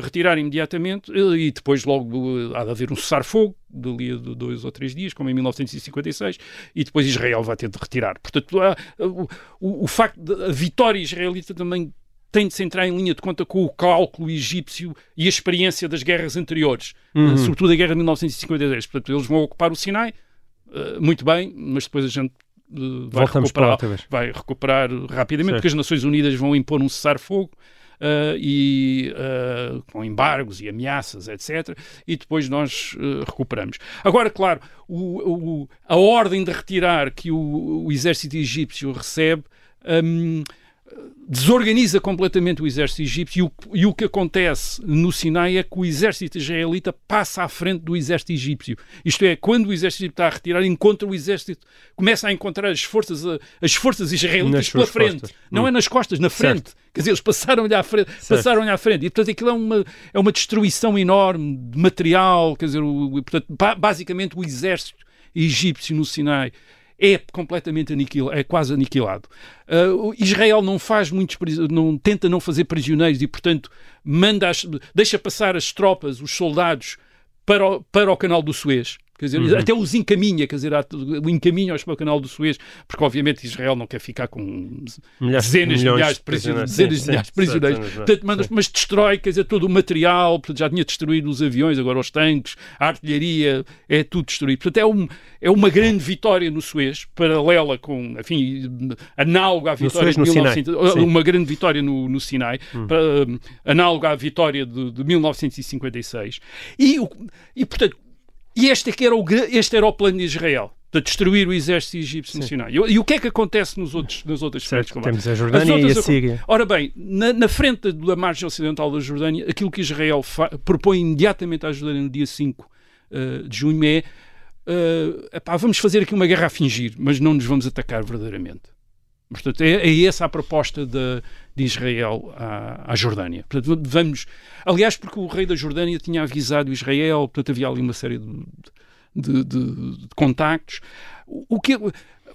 retirar imediatamente e depois logo há de haver um cessar-fogo de dois ou três dias, como em 1956, e depois Israel vai ter de retirar. Portanto, o, o, o facto da vitória israelita também tem de se entrar em linha de conta com o cálculo egípcio e a experiência das guerras anteriores, uhum. sobretudo a guerra de 1956. Portanto, eles vão ocupar o Sinai, uh, muito bem, mas depois a gente uh, vai, recuperar, vai recuperar rapidamente, certo. porque as Nações Unidas vão impor um cessar-fogo uh, e uh, com embargos e ameaças, etc. E depois nós uh, recuperamos. Agora, claro, o, o, a ordem de retirar que o, o exército egípcio recebe. Um, desorganiza completamente o exército egípcio e o, e o, que acontece no Sinai é que o exército israelita passa à frente do exército egípcio. Isto é, quando o exército egípcio está a retirar, encontra o exército, começa a encontrar as forças, as forças israelitas pela frente. Costas. Não hum. é nas costas, na frente. Certo. Quer dizer, eles passaram-lhe à frente. Passaram à frente. E, portanto, aquilo é uma, é uma destruição enorme de material. Quer dizer, o, portanto, basicamente o exército egípcio no Sinai é completamente aniquilado, é quase aniquilado. Uh, Israel não faz muitos, não tenta não fazer prisioneiros e, portanto, manda as, deixa passar as tropas, os soldados para o, para o canal do Suez. Quer dizer, uhum. até os encaminha, quer dizer, o encaminha-os para o canal do Suez, porque obviamente Israel não quer ficar com milhares, dezenas de milhares de prisioneiros, dezenas de milhares de prisioneiros, portanto, mas, mas, destrói, quer dizer, todo o material, portanto, já tinha destruído os aviões, agora os tanques, a artilharia, é tudo destruído. Portanto, é, um, é uma grande vitória no Suez, paralela com, enfim, análoga à vitória de 1900, uma grande vitória no, no Sinai, hum. para, análoga à vitória de, de 1956. E, e portanto, e este, é que era o, este era o plano de Israel de destruir o exército egípcio nacional. E, e, o que é que acontece nos outros, nas outras certo, frentes? Temos a Jordânia e a Síria. Ora bem, na, na, frente da margem ocidental da Jordânia, aquilo que Israel propõe imediatamente à Jordânia no dia 5 uh, eh, de junho é uh, epá, vamos fazer aqui uma guerra a fingir, mas não nos vamos atacar verdadeiramente. Portanto, é, é essa a proposta de, de Israel à, à, Jordânia. Portanto, vamos, aliás, porque o rei da Jordânia tinha avisado Israel, portanto, havia ali uma série de, de, de, contactos. O que,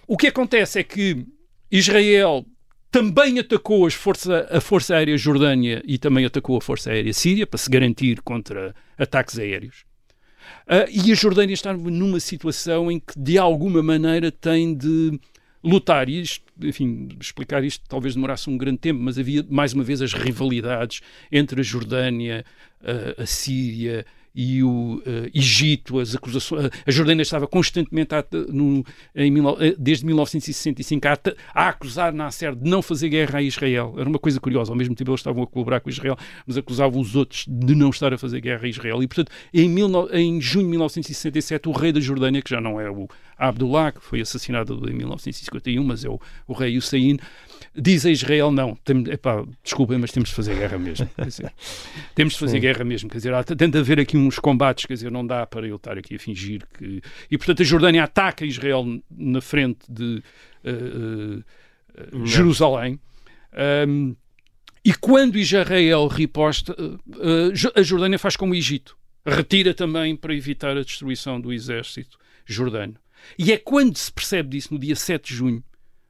o que acontece é que Israel também atacou as força, a Força Aérea Jordânia e também atacou a Força Aérea Síria para se garantir contra ataques aéreos. Uh, e a Jordânia está numa situação em que, de alguma maneira, tem de lutar. Isto, enfim, explicar isto talvez demorasse um grande tempo, mas havia mais uma vez as rivalidades entre a Jordânia, a, a Síria e o uh, Egito, as acusações. A Jordânia estava constantemente, a, no, em, eh, desde 1965, a, a, acusar Nasser de não fazer guerra a Israel. Era uma coisa curiosa. Ao mesmo tempo, eles estavam a colaborar com Israel, mas acusavam os outros de não estar a fazer guerra a Israel. E, portanto, em, mil, em junho de 1967, o rei da Jordânia, que já não é o Abdullah, que foi assassinado em 1951, mas é o, o rei Hussein, diz a Israel: não, tem, epá, desculpem, mas temos de fazer guerra mesmo. Dizer, temos de fazer Sim. guerra mesmo. Quer dizer, há, de haver aqui uns combates, quer dizer, não dá para eu estar aqui a fingir que. E portanto a Jordânia ataca Israel na frente de uh, uh, Jerusalém. Um, e quando Israel riposta, uh, a Jordânia faz como o Egito. Retira também para evitar a destruição do exército jordano. E é quando se percebe disso, no dia 7 de junho,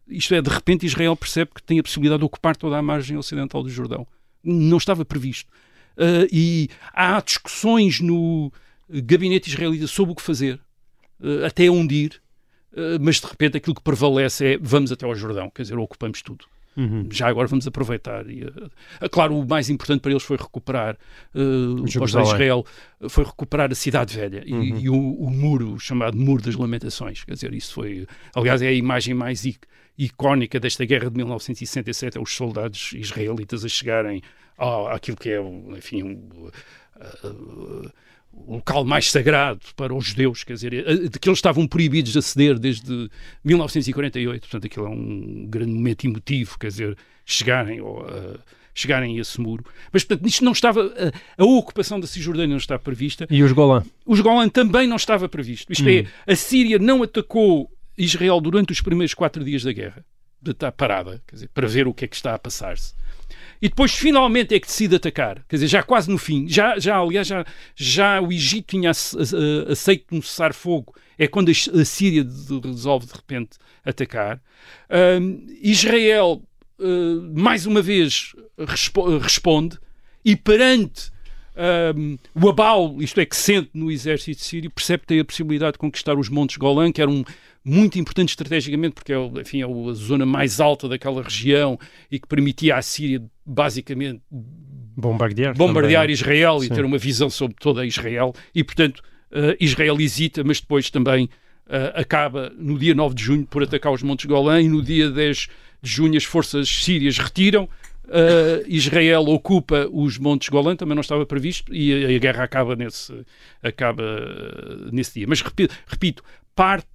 isto é, de repente Israel percebe que tem a possibilidade de ocupar toda a margem ocidental do Jordão. Não estava previsto. Uh, e há discussões no gabinete israelita sobre o que fazer, uh, até onde ir, uh, mas de repente aquilo que prevalece é vamos até ao Jordão, quer dizer, ocupamos tudo. Uhum. Já agora vamos aproveitar. E, uh, claro, o mais importante para eles foi recuperar uh, o de Israel, foi recuperar a cidade velha e, uhum. e o, o, muro chamado Muro das Lamentações. Quer dizer, isso foi, aliás, é a imagem mais icónica desta guerra de 1967, é os soldados israelitas a chegarem àquilo que é, enfim, um, uh, o local mais sagrado para os judeus, quer dizer, eh, de que eles estavam proibidos de aceder desde 1948. Portanto, aquilo é um grande momento emotivo, quer dizer, chegarem ou, uh, chegarem a esse muro. Mas, portanto, isto não estava. A, a, ocupação da Cisjordânia não estava prevista. E os Golã? Os Golã também não estava previsto. Isto é, hum. é, a Síria não atacou Israel durante os primeiros quatro dias da guerra, de estar parada, quer dizer, para ver o que é que está a passar-se. E depois finalmente é que decide atacar, quer dizer, já quase no fim, já, já aliás, já, já o Egito tinha aceito um cessar-fogo, é quando a Síria resolve de repente atacar. Um, Israel, uh, mais uma vez, respo responde, e perante um, o Abal, isto é, que sente no exército sírio, percebe que tem a possibilidade de conquistar os Montes Golã, que eram muito importante estrategicamente, porque é, enfim, é a zona mais alta daquela região e que permitia à Síria, basicamente, bombardear, bombardear Israel Sim. e ter uma visão sobre toda Israel. E, portanto, uh, Israel hesita, mas depois também uh, acaba, no dia 9 de junho, por atacar os Montes Golã e no dia 10 de junho as forças sírias retiram Uh, Israel ocupa os Montes Golã, também não estava previsto, e a, a guerra acaba nesse, acaba nesse dia. Mas repito, repito, parte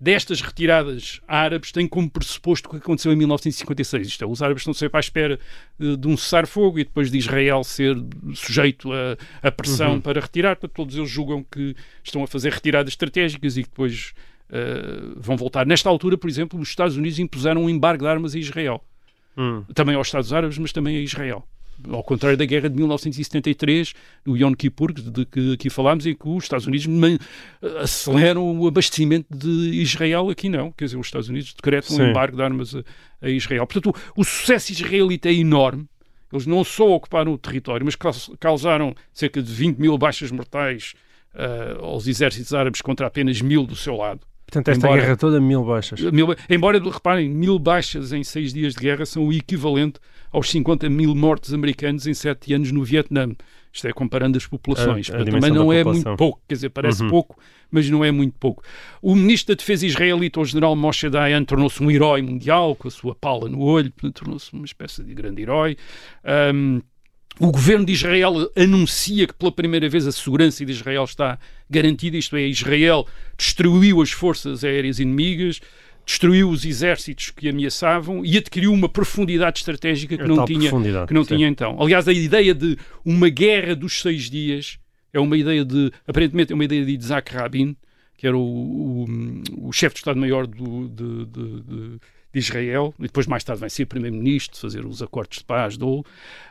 destas retiradas árabes tem como pressuposto o que aconteceu em 1956. Isto é, os árabes estão sempre à espera uh, de um cessar-fogo e depois de Israel ser sujeito a, a pressão uhum. para retirar. Portanto, todos eles julgam que estão a fazer retiradas estratégicas e que depois uh, vão voltar. Nesta altura, por exemplo, os Estados Unidos impuseram um embargo de armas a Israel. Uhum. Também aos Estados Árabes, mas também a Israel ao contrário da guerra de 1973, do Yom Kippur, de que aqui falámos, em que os Estados Unidos aceleram o abastecimento de Israel, aqui não. Quer dizer, os Estados Unidos decretam Sim. um embargo de armas a, a Israel. Portanto, o, o, sucesso israelita é enorme. Eles não só ocuparam o território, mas causaram cerca de 20 mil baixas mortais uh, aos exércitos árabes contra apenas mil do seu lado. Portanto, esta embora, guerra toda, mil baixas. Mil, embora, reparem, mil baixas em seis dias de guerra são o equivalente aos 50 mil mortos americanos em sete anos no Vietnã. Isto é, comparando as populações. A, a também não é muito pouco, quer dizer, parece uhum. pouco, mas não é muito pouco. O ministro da Defesa israelita, o general Moshe Dayan, tornou-se um herói mundial, com a sua pala no olho, tornou-se uma espécie de grande herói. Um, o governo de Israel anuncia que pela primeira vez a segurança de Israel está garantida, isto é, Israel destruiu as forças aéreas inimigas, destruiu os exércitos que ameaçavam e adquiriu uma profundidade estratégica que não, tinha, que não tinha então. Aliás, a ideia de uma guerra dos seis dias é uma ideia de, aparentemente, é uma ideia de Isaac Rabin, que era o, o, o chefe de Estado-Maior de, de, de de Israel, e depois mais tarde vai ser primeiro-ministro, fazer os acordos de paz, do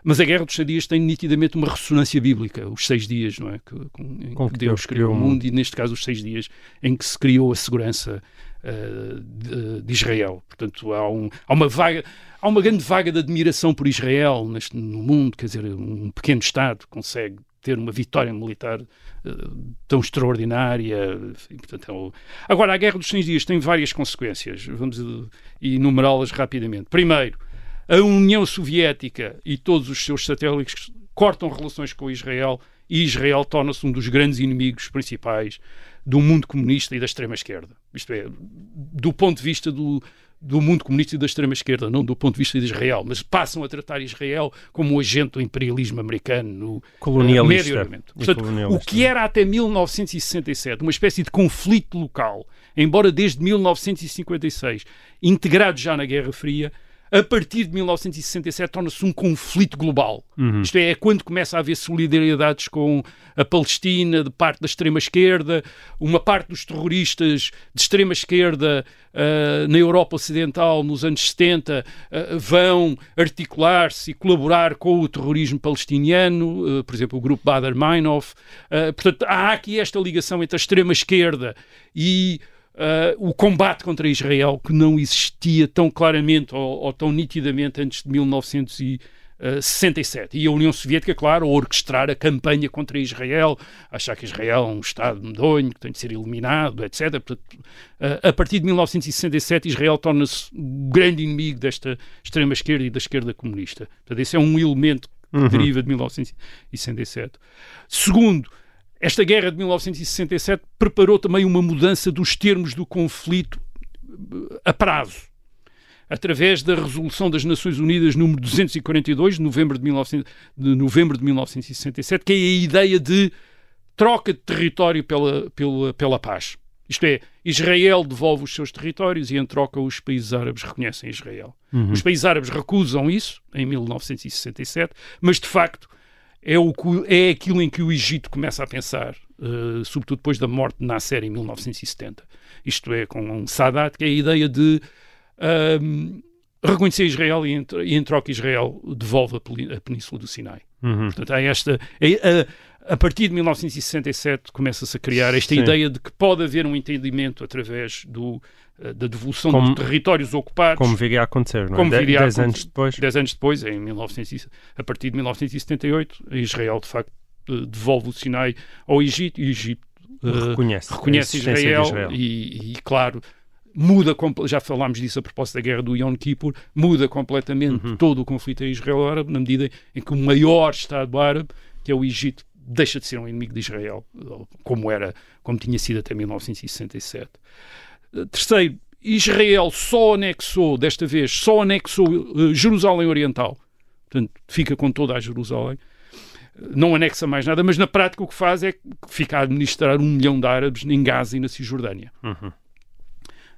mas a Guerra dos Seis Dias tem nitidamente uma ressonância bíblica, os seis dias, não é? Que, com, em com que Deus criou o mundo, e neste caso os seis dias em que se criou a segurança uh, de, de, Israel. Portanto, há, um, há uma vaga, há uma grande vaga de admiração por Israel neste, no mundo, quer dizer, um pequeno Estado consegue ter uma vitória militar uh, tão extraordinária. E, portanto, é Agora, a Guerra dos 100 Dias tem várias consequências. Vamos uh, enumerá-las rapidamente. Primeiro, a União Soviética e todos os seus satélites cortam relações com Israel e Israel torna-se um dos grandes inimigos principais do mundo comunista e da extrema-esquerda. Isto é, do ponto de vista do, do mundo comunista e da extrema-esquerda, não do ponto de vista de Israel, mas passam a tratar Israel como um agente do imperialismo americano no colonialista. Uh, Médio Portanto, o que era até 1967 uma espécie de conflito local, embora desde 1956 integrado já na Guerra Fria, a partir de 1967 torna-se um conflito global. Uhum. Isto é, é quando começa a haver solidariedades com a Palestina de parte da extrema-esquerda, uma parte dos terroristas de extrema-esquerda uh, na Europa Ocidental nos anos 70 uh, vão articular-se e colaborar com o terrorismo palestiniano, uh, por exemplo, o grupo Bader Meinhof. portanto, há aqui esta ligação entre a extrema-esquerda e Uh, o combate contra Israel que não existia tão claramente ou, ou, tão nitidamente antes de 1967. E a União Soviética, claro, a orquestrar a campanha contra Israel, achar que Israel é um Estado medonho, que tem de ser eliminado, etc. Portanto, uh, a partir de 1967, Israel torna-se o grande inimigo desta extrema-esquerda e da esquerda comunista. Portanto, esse é um elemento que uhum. deriva de 1967. Segundo, esta guerra de 1967 preparou também uma mudança dos termos do conflito eh, a prazo. Através da resolução das Nações Unidas número 242, de novembro de, 19, de novembro de 1967, que é a ideia de troca de território pela, pela, pela paz. Isto é, Israel devolve os seus territórios e, em troca, os países árabes reconhecem Israel. Uhum. Os países árabes recusam isso em 1967, mas, de facto, é, o, é aquilo em que o Egito começa a pensar, uh, sobretudo depois da morte de Nasser em 1970. Isto é, com um Sadat, que é a ideia de uh, reconhecer Israel e, e, em troca, Israel devolve a, a Península do Sinai. Uhum. Portanto, há esta. É, a, a, partir de 1967 começa-se a criar esta Sim. ideia de que pode haver um entendimento através do da devolução como, dos territórios ocupados. Como viria a acontecer, não é? Como viria dez, anos depois. Dez anos depois, em 1900, a partir de 1978, Israel, de facto, eh, devolve o Sinai ao Egito e o Egito uh, reconhece, reconhece Israel, Israel. E, e, claro, muda, já falámos disso a propósito da guerra do Yom Kippur, muda completamente uhum. todo o conflito Israel-árabe, na medida em que o maior Estado árabe, que é o Egito, deixa de ser um inimigo de Israel, como era, como tinha sido até 1967. Terceiro, Israel só anexou, desta vez, só anexou uh, Jerusalém Oriental. Portanto, fica com toda a Jerusalém. não anexa mais nada, mas na prática o que faz é que fica a administrar um milhão de árabes em Gaza e na Cisjordânia. Uhum.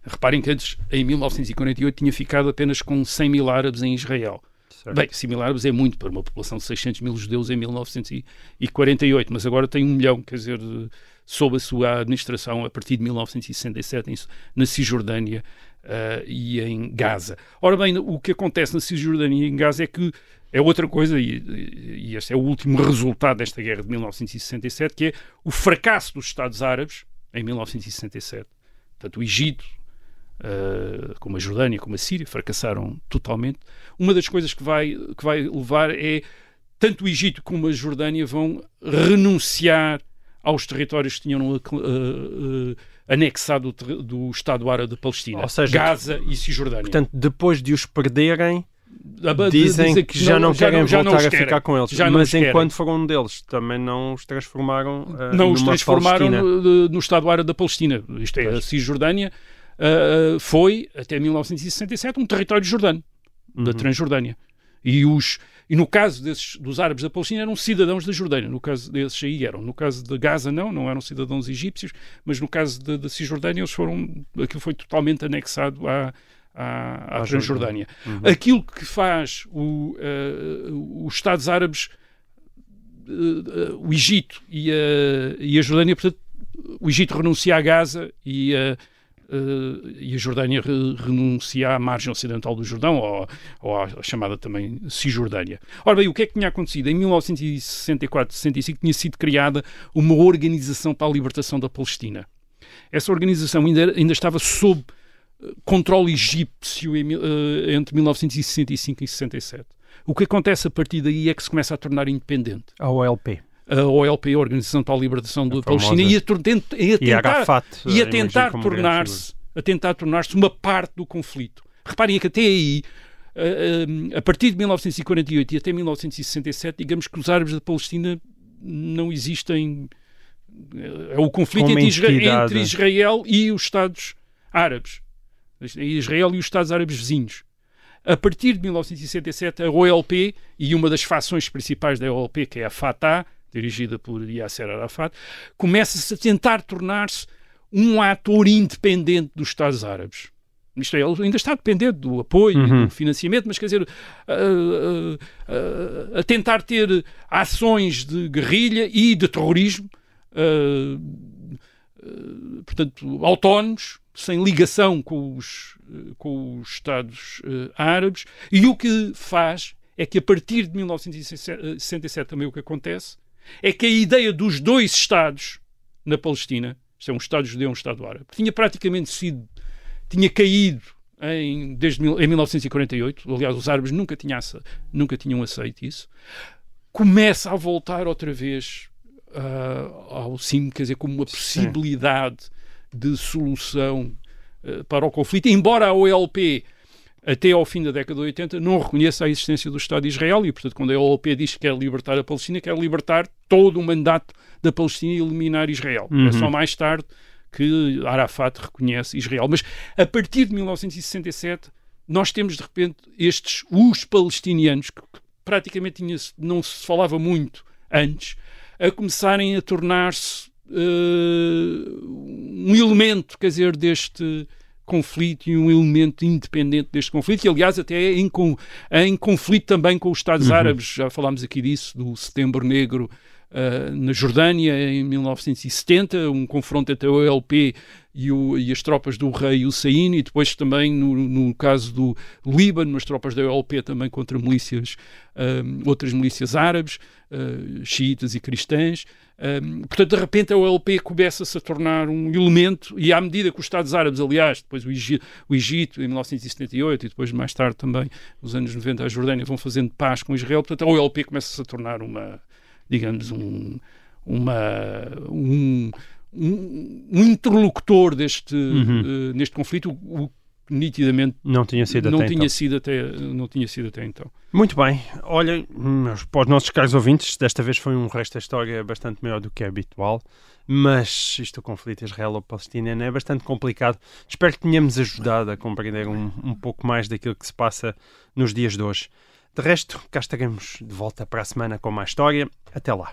Reparem que antes, em 1948, tinha ficado apenas com 100 mil árabes em Israel. Certo. Bem, 100 mil árabes é muito para uma população de 600 mil judeus em 1948, mas agora tem um milhão, quer dizer, sob a sua administração a partir de 1967 em, na Cisjordânia uh, e em Gaza. Ora bem, o que acontece na Cisjordânia e em Gaza é que é outra coisa, e, e este é o último resultado desta guerra de 1967, que é o fracasso dos Estados Árabes em 1967. Portanto, o Egito, uh, como a Jordânia, como a Síria, fracassaram totalmente. Uma das coisas que vai, que vai levar é tanto o Egito como a Jordânia vão renunciar aos territórios que tinham uh, uh, anexado do, do Estado Árabe da Palestina, seja, Gaza e Cisjordânia. Portanto, depois de os perderem, Ah, dizem dizem que já não, já querem já não voltar os a ficar com eles. Não Mas enquanto foram um deles, também não os transformaram uh, não os transformaram no, no Estado Árabe da Palestina. Isto é, a Cisjordânia uh, foi, até 1967, um território jordano, Uhum. da Transjordânia. E, os, e no caso desses, dos árabes da Palestina, eram cidadãos da Jordânia. No caso desses aí eram. No caso de Gaza, não, não eram cidadãos egípcios, mas no caso da Cisjordânia, eles foram. Aquilo foi totalmente anexado à, à, à À Transjordânia. Uhum. Aquilo que faz o, uh, os Estados Árabes, uh, uh, o Egito e a, e a Jordânia, portanto, o Egito renuncia a Gaza e a, e a Jordânia re- renuncia à margem ocidental do Jordão, ou, ou à chamada também Cisjordânia. Ora bem, o que é que tinha acontecido? Em 1964, 65 tinha sido criada uma organização para a libertação da Palestina. Essa organização ainda, ainda estava sob eh, controle egípcio em eh, entre 1965 e 67. O que acontece a partir daí é que se começa a tornar independente. A OLP. A OLP, a Organização para a Liberação da Palestina, e a, e a tentar, e a imagino tentar tornar-se a tentar tornar-se uma parte do conflito. Reparem que até aí, a, a- a partir de 1948 e até 1967, digamos que os árabes da Palestina não existem. É o conflito entre, Isra- entidade. entre Israel e os Estados Árabes. Israel e os Estados Árabes vizinhos. A partir de 1967, a OLP e uma das fações principais da OLP, que é a Fatah, dirigida por Yasser Arafat, começa-se a tentar tornar-se um ator independente dos Estados Árabes. Isto é, ele ainda está dependente do apoio e Uhum. do financiamento, mas quer dizer, a, a- a- a tentar ter ações de guerrilha e de terrorismo, portanto, autónomos, sem ligação com os, eh, com os Estados eh, Árabes, e o que faz é que a partir de 1967 também o que acontece é que a ideia dos dois Estados na Palestina, isto é um Estado judeu e um Estado árabe, tinha praticamente sido, tinha caído em, desde mil- em 1948, aliás os árabes nunca, tinham ace- nunca tinham aceito isso, começa a voltar outra vez ah, ao cimo, quer dizer, como uma possibilidade de solução eh, para o conflito, embora a OLP até ao fim da década de 80 não reconheça a existência do Estado de Israel e, portanto, quando a OLP diz que quer libertar a Palestina, quer libertar todo o mandato da Palestina e eliminar Israel. É Uhum. só mais tarde que Arafat reconhece Israel. Mas a partir de 1967 nós temos de repente estes, os palestinianos, que praticamente não se falava muito antes, a começarem a tornar-se eh, um elemento, quer dizer, deste conflito e um elemento independente deste conflito, e aliás até é em, com- em conflito também com os Estados Uhum. Árabes, já falámos aqui disso, do Setembro Negro eh, na Jordânia em 1970, um confronto entre a OLP e, o- e as tropas do rei Hussein, e depois também no, no caso do Líbano, as tropas da OLP também contra milícias, eh, outras milícias árabes, eh, xiitas e cristãs. Um, portanto, de repente a OLP começa-se a tornar um elemento, e à medida que os Estados Árabes, aliás, depois o Egito, o Egito em 1978 e depois mais tarde também, nos anos 90, a Jordânia vão fazendo paz com Israel, portanto a OLP começa-se a tornar uma, digamos, um, uma, um, um, um interlocutor deste, Uhum. eh, neste conflito, o, o que nitidamente Não tinha sido não até tinha, então. sido até, não tinha sido até então. Muito bem. Olha, meus- para os nossos caros ouvintes, desta vez foi um resto da história bastante maior do que é habitual, mas isto do conflito israelo-palestiniano é bastante complicado. Espero que tenhamos ajudado a compreender um, um pouco mais daquilo que se passa nos dias de hoje. De resto, cá estaremos de volta para a semana com mais história. Até lá.